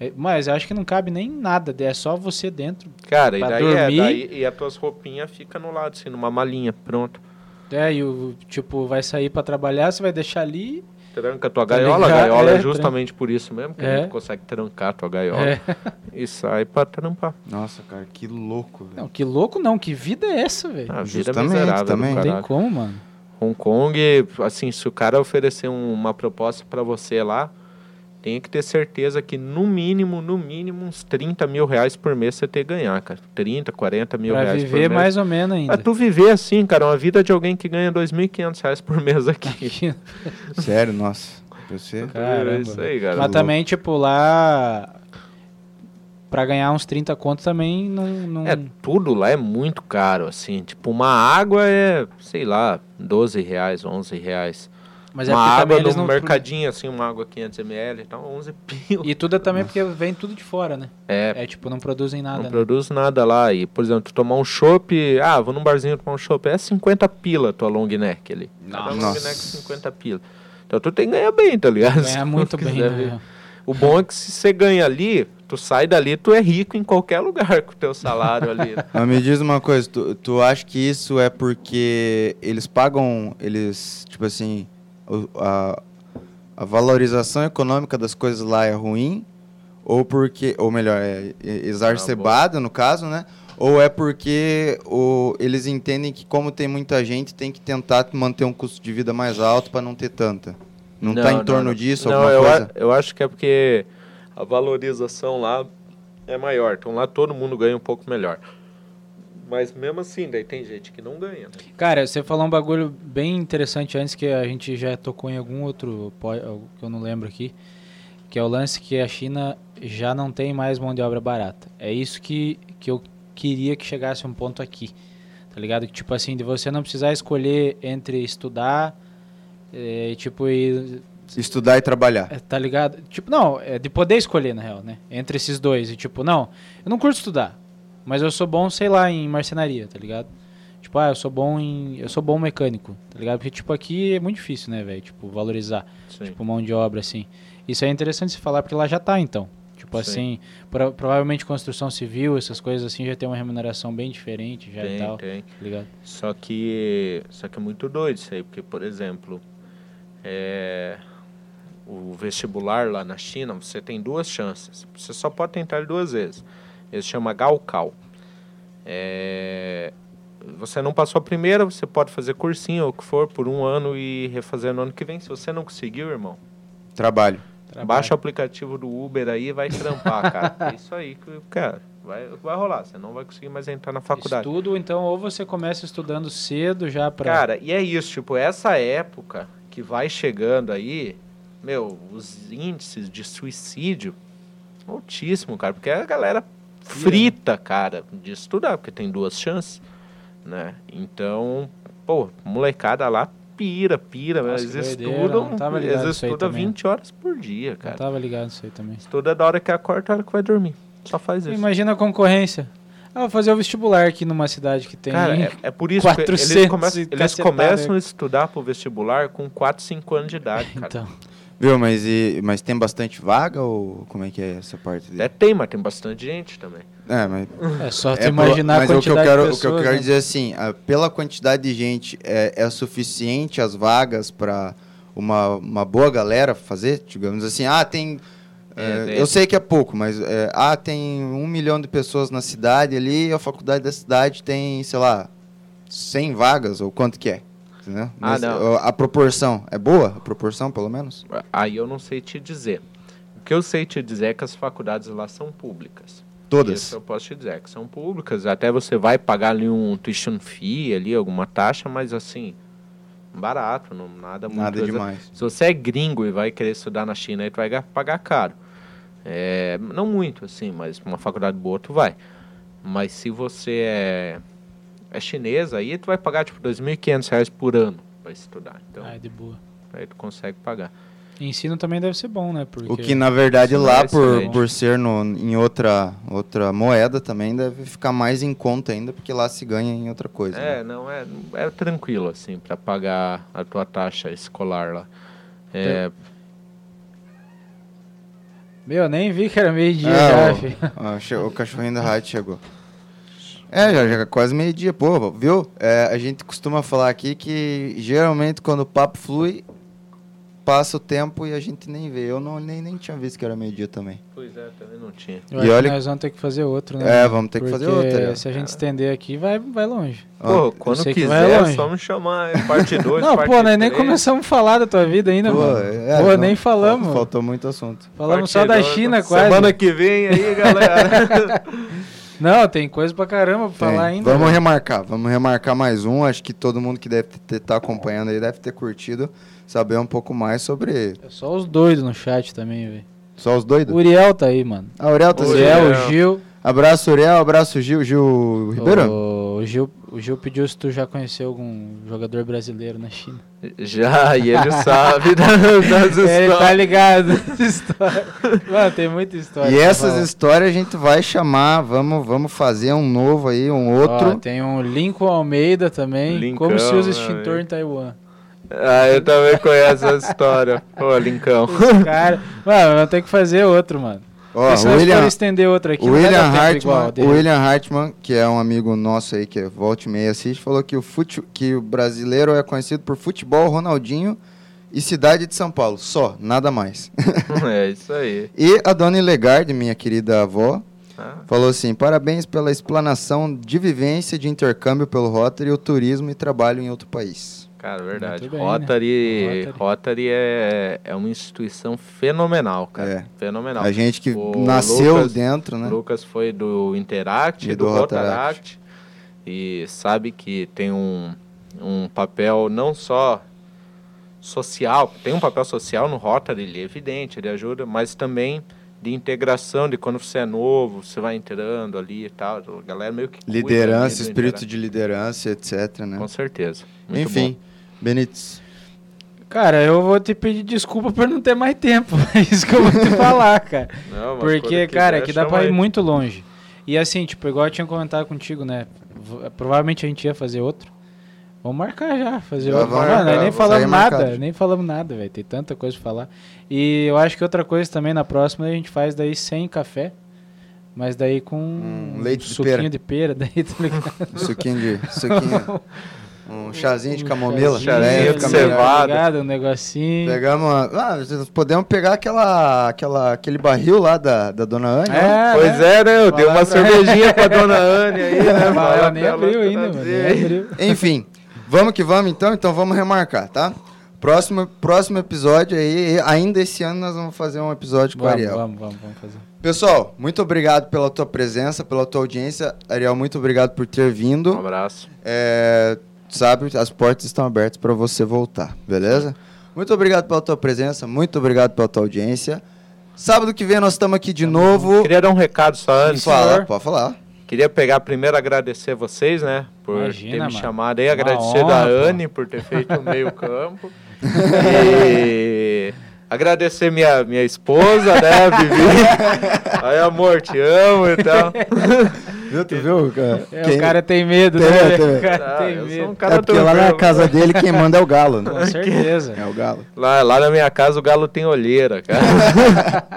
[SPEAKER 4] É, mas eu acho que não cabe nem nada, é só você dentro.
[SPEAKER 2] Cara, e
[SPEAKER 4] Pra
[SPEAKER 2] daí,
[SPEAKER 4] dormir-
[SPEAKER 2] é, daí e as tuas roupinhas ficam no lado, assim, numa malinha, pronto.
[SPEAKER 4] É, e o tipo, vai sair pra trabalhar, você vai deixar ali.
[SPEAKER 2] Tranca a tua
[SPEAKER 4] Tá
[SPEAKER 2] gaiola, a gaiola é,
[SPEAKER 4] É,
[SPEAKER 2] justamente por isso mesmo, que
[SPEAKER 4] É.
[SPEAKER 2] a gente consegue trancar a tua gaiola
[SPEAKER 4] É.
[SPEAKER 2] e sai pra trampar.
[SPEAKER 3] Nossa, cara, que louco, velho.
[SPEAKER 4] Não, que louco não, que vida é essa, velho?
[SPEAKER 2] A vida
[SPEAKER 3] Justamente,
[SPEAKER 2] é miserável
[SPEAKER 3] também.
[SPEAKER 4] Não tem
[SPEAKER 2] caralho.
[SPEAKER 4] como, mano.
[SPEAKER 2] Hong Kong, assim, se o cara oferecer um- uma proposta pra você lá, tem que ter certeza que no mínimo, no mínimo, uns 30 mil reais por mês você tem que ganhar, cara. 30, 40 mil
[SPEAKER 4] Pra
[SPEAKER 2] reais por
[SPEAKER 4] viver
[SPEAKER 2] mês.
[SPEAKER 4] mais ou menos ainda.
[SPEAKER 2] Pra tu viver assim, cara, uma vida de alguém que ganha 2.500 reais por mês aqui. <laughs>
[SPEAKER 3] Sério, nossa. Você...
[SPEAKER 4] Caramba.
[SPEAKER 2] É isso aí, cara.
[SPEAKER 4] Mas também, tipo, lá. Pra ganhar uns 30 contos também não. não...
[SPEAKER 2] É, tudo lá é muito caro, assim. Tipo, uma água é, sei lá, 12 reais, 11 reais.
[SPEAKER 4] Mas é
[SPEAKER 2] uma água no
[SPEAKER 4] não.
[SPEAKER 2] mercadinho, assim, uma água 500ml, então 11 pila.
[SPEAKER 4] E tudo é também porque vem tudo de fora, né?
[SPEAKER 2] É,
[SPEAKER 4] É tipo, não produzem nada,
[SPEAKER 2] não
[SPEAKER 4] né?
[SPEAKER 2] produz nada lá. E, por exemplo, tu tomar um chopp, ah, vou num barzinho tomar um chopp, é 50 pila tua long neck ali. Cada long
[SPEAKER 3] Nossa.
[SPEAKER 2] neck 50 pila. Então tu tem que ganhar bem, tá ligado? Se
[SPEAKER 4] Ganha
[SPEAKER 2] tu
[SPEAKER 4] muito bem, né?
[SPEAKER 2] O bom é que se você ganha ali, tu sai dali, tu é rico em qualquer lugar <laughs> com o teu salário ali. <laughs>
[SPEAKER 3] Mas me diz uma coisa, tu, tu acha que isso é porque eles pagam, eles, tipo assim, a, a valorização econômica das coisas lá é ruim? Ou porque, ou melhor, é é exacerbada no caso, né? Ou é porque o, eles entendem que como tem muita gente, tem que tentar manter um custo de vida mais alto para não ter tanta? Não, tá em torno
[SPEAKER 2] não.
[SPEAKER 3] disso,
[SPEAKER 2] Não,
[SPEAKER 3] alguma
[SPEAKER 2] eu,
[SPEAKER 3] coisa?
[SPEAKER 2] a- eu acho que é porque a valorização lá é maior. Então lá todo mundo ganha um pouco melhor. Mas mesmo assim, daí tem gente que não ganha. né?
[SPEAKER 4] Cara, você falou um bagulho bem interessante antes que a gente já tocou em algum outro que eu não lembro aqui, que é o lance que a China já não tem mais mão de obra barata. É isso que, que eu queria que chegasse um ponto aqui, tá ligado? Que tipo assim, de você não precisar escolher entre estudar e tipo e
[SPEAKER 3] Estudar e trabalhar.
[SPEAKER 4] é, Tá ligado? Tipo, não, é de poder escolher, na real, né? Entre esses dois. E tipo, não, eu não curto estudar, mas eu sou bom, sei lá, em marcenaria, tá ligado? Tipo, ah, eu sou bom em. Eu sou bom mecânico, tá ligado? Porque, tipo, aqui é muito difícil, né, velho? Tipo, valorizar,
[SPEAKER 2] Sim.
[SPEAKER 4] tipo, mão de obra, assim. Isso é interessante se falar, porque lá já tá, então. Tipo
[SPEAKER 2] Sim.
[SPEAKER 4] assim, pro- provavelmente construção civil, essas coisas assim, já tem uma remuneração bem diferente já e
[SPEAKER 2] tem,
[SPEAKER 4] tal,
[SPEAKER 2] tem.
[SPEAKER 4] tá ligado?
[SPEAKER 2] Só que, só que é muito doido isso aí, porque, por exemplo, é, o vestibular lá na China, você tem duas chances. Você só pode tentar ele duas vezes. Ele se chama Gaokao. É, você não passou a primeira, você pode fazer cursinho ou o que for por um ano e refazer no ano que vem. Se você não conseguiu, irmão,
[SPEAKER 3] Trabalho.
[SPEAKER 4] Trabalho.
[SPEAKER 2] Baixa o aplicativo do Uber aí e vai trampar, cara. É isso aí que eu quero. Vai, vai rolar. Você não vai conseguir mais entrar na faculdade.
[SPEAKER 4] Estudo, então, ou você começa estudando cedo já pra...
[SPEAKER 2] Cara, e é isso, tipo, essa época que vai chegando aí, meu, os índices de suicídio altíssimo, cara, porque a galera frita, cara, de estudar, porque tem duas chances, né? Então, pô, molecada lá pira, pira,
[SPEAKER 4] Nossa,
[SPEAKER 2] eles estudam, eles estudam
[SPEAKER 4] também.
[SPEAKER 2] 20 horas por dia,
[SPEAKER 4] Eu
[SPEAKER 2] cara.
[SPEAKER 4] tava ligado nisso aí também.
[SPEAKER 2] Estuda da hora que acorda, da hora que vai dormir. Só faz isso.
[SPEAKER 4] Imagina a concorrência. Ah, vou fazer o vestibular aqui numa cidade que tem...
[SPEAKER 2] Cara, é, é por isso que
[SPEAKER 4] 400
[SPEAKER 2] eles, começam, eles começam a estudar pro vestibular com 4, 5 anos de idade, cara.
[SPEAKER 4] Então,
[SPEAKER 3] Viu, mas, e, mas tem bastante vaga ou como é que é essa parte dele?
[SPEAKER 2] É, tem, mas tem bastante gente também.
[SPEAKER 3] É, mas
[SPEAKER 4] é só tu
[SPEAKER 3] É,
[SPEAKER 4] imaginar
[SPEAKER 3] mas
[SPEAKER 4] a
[SPEAKER 3] o que eu
[SPEAKER 4] quantidade
[SPEAKER 3] quero,
[SPEAKER 4] de
[SPEAKER 3] o que eu
[SPEAKER 4] pessoas,
[SPEAKER 3] quero
[SPEAKER 4] né?
[SPEAKER 3] dizer assim, ah, pela quantidade de gente, é, é suficiente as vagas para uma, uma boa galera fazer? Digamos assim, ah, tem.
[SPEAKER 2] É,
[SPEAKER 3] é, eu sei que é pouco, mas é, ah, tem um milhão de pessoas na cidade ali, a faculdade da cidade tem, sei lá, 100 vagas, ou quanto que é? Entendeu?
[SPEAKER 2] Ah,
[SPEAKER 3] Mas,
[SPEAKER 2] não.
[SPEAKER 3] A proporção, é boa a proporção, pelo menos?
[SPEAKER 2] Aí eu não sei te dizer. O que eu sei te dizer é que as faculdades lá são públicas.
[SPEAKER 3] Todas.
[SPEAKER 2] Isso eu posso te dizer, que são públicas. Até você vai pagar ali um tuition fee, ali, alguma taxa, mas assim, barato, não, nada muito.
[SPEAKER 3] Nada
[SPEAKER 2] exa-
[SPEAKER 3] demais.
[SPEAKER 2] Se você é gringo e vai querer estudar na China, aí tu vai ga- pagar caro. É, não muito, assim, mas uma faculdade boa tu vai. Mas se você é, é chinês, aí tu vai pagar tipo 2.500 reais por ano para estudar. Então,
[SPEAKER 4] Ai, de boa.
[SPEAKER 2] aí tu consegue pagar.
[SPEAKER 4] Ensino também deve ser bom, né? Porque
[SPEAKER 3] O que na verdade lá
[SPEAKER 2] é
[SPEAKER 3] por, por ser no, em outra, outra moeda também deve ficar mais em conta ainda, porque lá se ganha em outra coisa.
[SPEAKER 2] É,
[SPEAKER 3] né?
[SPEAKER 2] não é, é tranquilo assim para pagar a tua taxa escolar lá. É,
[SPEAKER 4] Meu, nem vi que era meio-dia
[SPEAKER 3] É,
[SPEAKER 4] já,
[SPEAKER 3] o-. Ó, <laughs> che- o cachorrinho da rádio chegou. É, já, já é quase meio-dia, pô, viu? É, a gente costuma falar aqui que geralmente quando o papo flui, passa o tempo e a gente nem vê. Eu não, nem, nem tinha visto que era meio-dia também.
[SPEAKER 2] pois é, também não tinha.
[SPEAKER 4] Eu
[SPEAKER 3] E
[SPEAKER 4] acho
[SPEAKER 3] olha-
[SPEAKER 4] que nós vamos ter que fazer outro, né?
[SPEAKER 3] É, vamos ter que fazer
[SPEAKER 4] Porque
[SPEAKER 3] outra.
[SPEAKER 4] Se a gente estender aqui, vai, vai longe.
[SPEAKER 2] Pô, quando quiser, é
[SPEAKER 4] longe.
[SPEAKER 2] só me chamar. é Parte <laughs> 2,
[SPEAKER 4] não,
[SPEAKER 2] parte
[SPEAKER 4] pô, nós nem começamos a falar da tua vida ainda,
[SPEAKER 3] Pô,
[SPEAKER 4] mano.
[SPEAKER 3] é,
[SPEAKER 4] Pô,
[SPEAKER 3] não-
[SPEAKER 4] nem falamos.
[SPEAKER 3] fal- Faltou muito assunto.
[SPEAKER 4] Falamos
[SPEAKER 2] Parte
[SPEAKER 4] só da
[SPEAKER 2] dois,
[SPEAKER 4] China quase.
[SPEAKER 2] Semana que vem aí, galera. <laughs>
[SPEAKER 4] Não, tem coisa pra caramba pra
[SPEAKER 3] Tem.
[SPEAKER 4] falar ainda.
[SPEAKER 3] Vamos
[SPEAKER 4] velho.
[SPEAKER 3] remarcar, vamos remarcar mais um. Acho que todo mundo que deve estar acompanhando aí deve ter curtido saber um pouco mais sobre
[SPEAKER 4] É só os doidos no chat também, velho.
[SPEAKER 3] só os doidos.
[SPEAKER 4] O Uriel tá aí, mano.
[SPEAKER 3] Ah, Uriel tá
[SPEAKER 2] Uriel.
[SPEAKER 4] o Gil.
[SPEAKER 3] Abraço, Uriel. Abraço, Gil. Gil Ribeiro?
[SPEAKER 4] O Gil, o Gil pediu se tu já conheceu algum jogador brasileiro na China.
[SPEAKER 2] Já, e ele sabe <laughs> das, das <laughs>
[SPEAKER 4] Ele tá
[SPEAKER 2] histórias.
[SPEAKER 4] ligado <laughs> história. Mano, tem muita história.
[SPEAKER 3] E essas
[SPEAKER 4] falar.
[SPEAKER 3] histórias a gente vai chamar, vamos, vamos fazer um novo aí, um
[SPEAKER 4] Ó,
[SPEAKER 3] outro.
[SPEAKER 4] tem um Lincoln Almeida também.
[SPEAKER 2] Lincão,
[SPEAKER 4] como se usa
[SPEAKER 2] né,
[SPEAKER 4] extintor em Taiwan.
[SPEAKER 2] Ah, eu também conheço essa história. Ô, Lincão.
[SPEAKER 4] Cara... Mano, vamos ter que fazer outro, mano.
[SPEAKER 3] Ó,
[SPEAKER 4] se nós
[SPEAKER 3] William,
[SPEAKER 4] estender outro aqui,
[SPEAKER 3] William
[SPEAKER 4] dele.
[SPEAKER 3] o William Hartmann, que é um amigo nosso aí, que é volta e meia assiste, falou que o, fute, que o brasileiro é conhecido por futebol, Ronaldinho e cidade de São Paulo. Só, nada mais. <laughs>
[SPEAKER 2] É isso aí.
[SPEAKER 3] E a dona Ilegarde, minha querida avó,
[SPEAKER 2] Ah,
[SPEAKER 3] falou assim: parabéns pela explanação de vivência de intercâmbio pelo Rotary, o turismo e trabalho em outro país.
[SPEAKER 2] Cara, verdade.
[SPEAKER 4] Bem, né?
[SPEAKER 2] Rotary,
[SPEAKER 4] Rotary.
[SPEAKER 2] Rotary é, é uma instituição fenomenal, cara.
[SPEAKER 3] É.
[SPEAKER 2] Fenomenal.
[SPEAKER 3] A gente que
[SPEAKER 2] O
[SPEAKER 3] nasceu
[SPEAKER 2] Lucas-
[SPEAKER 3] dentro, né?
[SPEAKER 2] O Lucas foi do Interact
[SPEAKER 3] E do
[SPEAKER 2] do,
[SPEAKER 3] Rotaract.
[SPEAKER 2] Rotaract. E sabe que tem um, um papel não só social, tem um papel social no Rotary, ele é evidente, ele ajuda, mas também de integração, de quando você é novo, você vai integrando ali e tal. A galera meio que.
[SPEAKER 3] Liderança, espírito de liderança, etc, né?
[SPEAKER 2] Com certeza. Muito
[SPEAKER 3] Enfim, Benítez.
[SPEAKER 4] Cara, eu vou te pedir desculpa por não ter mais tempo. <laughs> É isso que eu vou te falar, cara. <laughs>
[SPEAKER 2] Não, mas
[SPEAKER 4] Porque, cara, aqui dá pra ir
[SPEAKER 2] aí.
[SPEAKER 4] muito longe. E assim, tipo, igual eu tinha comentado contigo, né? V- Provavelmente a gente ia fazer outro. Vamos marcar já, fazer
[SPEAKER 3] Já
[SPEAKER 4] outro.
[SPEAKER 3] vamos
[SPEAKER 4] Mano, nós
[SPEAKER 2] marcar,
[SPEAKER 4] nem falamos nada,
[SPEAKER 3] marcado.
[SPEAKER 4] nem falamos nada, velho. Tem tanta coisa pra falar. E eu acho que outra coisa também na próxima a gente faz daí sem café. Mas daí com
[SPEAKER 3] Um leite de
[SPEAKER 4] suquinho
[SPEAKER 3] pera.
[SPEAKER 4] de pera, daí tá ligado?
[SPEAKER 3] Um <laughs> suquinho de. Suquinho, um chazinho de camomila.
[SPEAKER 2] chazinho
[SPEAKER 3] né?
[SPEAKER 2] de
[SPEAKER 3] Fica
[SPEAKER 2] cevada.
[SPEAKER 4] Tá? Um negocinho.
[SPEAKER 3] Pegamos. Ah, nós podemos pegar aquela, aquela, aquele barril lá da, da dona Anne.
[SPEAKER 4] É,
[SPEAKER 2] Pois
[SPEAKER 4] né?
[SPEAKER 2] é, né? Eu dei uma
[SPEAKER 4] pra-
[SPEAKER 2] cervejinha pra dona Anne aí, né?
[SPEAKER 4] Mas <laughs> ela nem
[SPEAKER 2] pra ela
[SPEAKER 4] abriu ainda, mano. Nem abriu.
[SPEAKER 3] Enfim, vamos que vamos então, então vamos remarcar, tá? Próximo, próximo episódio aí, ainda esse ano nós vamos fazer um episódio com o
[SPEAKER 4] Vamos,
[SPEAKER 3] Ariel.
[SPEAKER 4] vamos, vamos, vamos fazer.
[SPEAKER 3] Pessoal, muito obrigado pela tua presença, pela tua audiência. Ariel, muito obrigado por ter
[SPEAKER 2] Um
[SPEAKER 3] vindo.
[SPEAKER 2] abraço.
[SPEAKER 3] É, sabe, as portas estão abertas para você voltar, beleza? Muito obrigado pela tua presença, muito obrigado pela tua audiência. Sábado que vem nós estamos aqui de novo.
[SPEAKER 2] Queria dar um recado só antes.
[SPEAKER 3] Fala, pode falar.
[SPEAKER 2] Queria pegar primeiro agradecer vocês, né? Por
[SPEAKER 4] Imagina,
[SPEAKER 2] ter me
[SPEAKER 4] mano.
[SPEAKER 2] chamado aí. Agradecer
[SPEAKER 4] honra,
[SPEAKER 2] da. Anne por ter feito o meio campo. <laughs> e agradecer minha, minha esposa, né, Vivi? <laughs> Aí, amor, te amo e tal. <laughs>
[SPEAKER 3] Viu, tu viu? cara?
[SPEAKER 4] É,
[SPEAKER 3] Quem-
[SPEAKER 4] o cara tem medo,
[SPEAKER 3] Tem,
[SPEAKER 4] né?
[SPEAKER 3] tem.
[SPEAKER 4] O cara
[SPEAKER 2] Ah,
[SPEAKER 4] tem
[SPEAKER 2] sou um
[SPEAKER 4] medo.
[SPEAKER 2] cara
[SPEAKER 3] É porque lá na
[SPEAKER 2] tranquilo.
[SPEAKER 3] casa dele quem manda é o galo, né?
[SPEAKER 4] Com certeza.
[SPEAKER 3] É o galo.
[SPEAKER 2] Lá, lá na minha casa o galo tem olheira, cara. <laughs>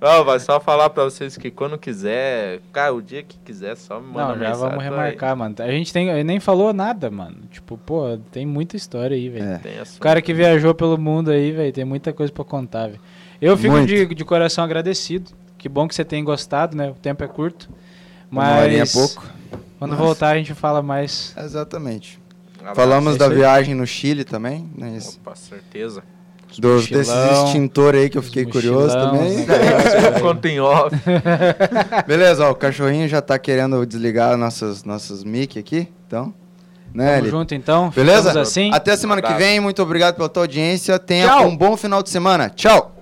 [SPEAKER 2] Não, vai só falar pra vocês que quando quiser, cara, o dia que quiser, só me manda
[SPEAKER 4] Não, já vamos
[SPEAKER 2] tô aí.
[SPEAKER 4] remarcar, mano. A gente tem, nem falou nada, mano. Tipo, pô, tem muita história aí, velho.
[SPEAKER 3] É.
[SPEAKER 4] O cara que viajou pelo mundo aí, velho, tem muita coisa pra contar, velho. Eu fico de, de coração agradecido. Que bom que você tem gostado, né? O tempo é curto.
[SPEAKER 3] É
[SPEAKER 4] Mas
[SPEAKER 3] pouco.
[SPEAKER 4] quando
[SPEAKER 3] Mas-
[SPEAKER 4] voltar a gente fala mais.
[SPEAKER 3] Exatamente.
[SPEAKER 2] Um abraço.
[SPEAKER 3] Falamos da
[SPEAKER 4] isso aí.
[SPEAKER 3] viagem no Chile também, né? Esse-
[SPEAKER 2] Opa, certeza.
[SPEAKER 3] Dos, desses
[SPEAKER 4] mochilão,
[SPEAKER 3] extintores aí que eu fiquei
[SPEAKER 4] os
[SPEAKER 3] curioso também. <laughs>
[SPEAKER 4] velho.
[SPEAKER 2] Conta em off. <laughs>
[SPEAKER 3] Beleza, ó, o cachorrinho já tá querendo desligar nossas, nossas mic aqui, então. Né,
[SPEAKER 4] Tamo
[SPEAKER 3] ele?
[SPEAKER 4] junto então.
[SPEAKER 3] Beleza?
[SPEAKER 4] Ficamos assim.
[SPEAKER 3] Até semana que vem, muito obrigado pela tua audiência. Tenha
[SPEAKER 4] Tchau.
[SPEAKER 3] um bom final de semana. Tchau!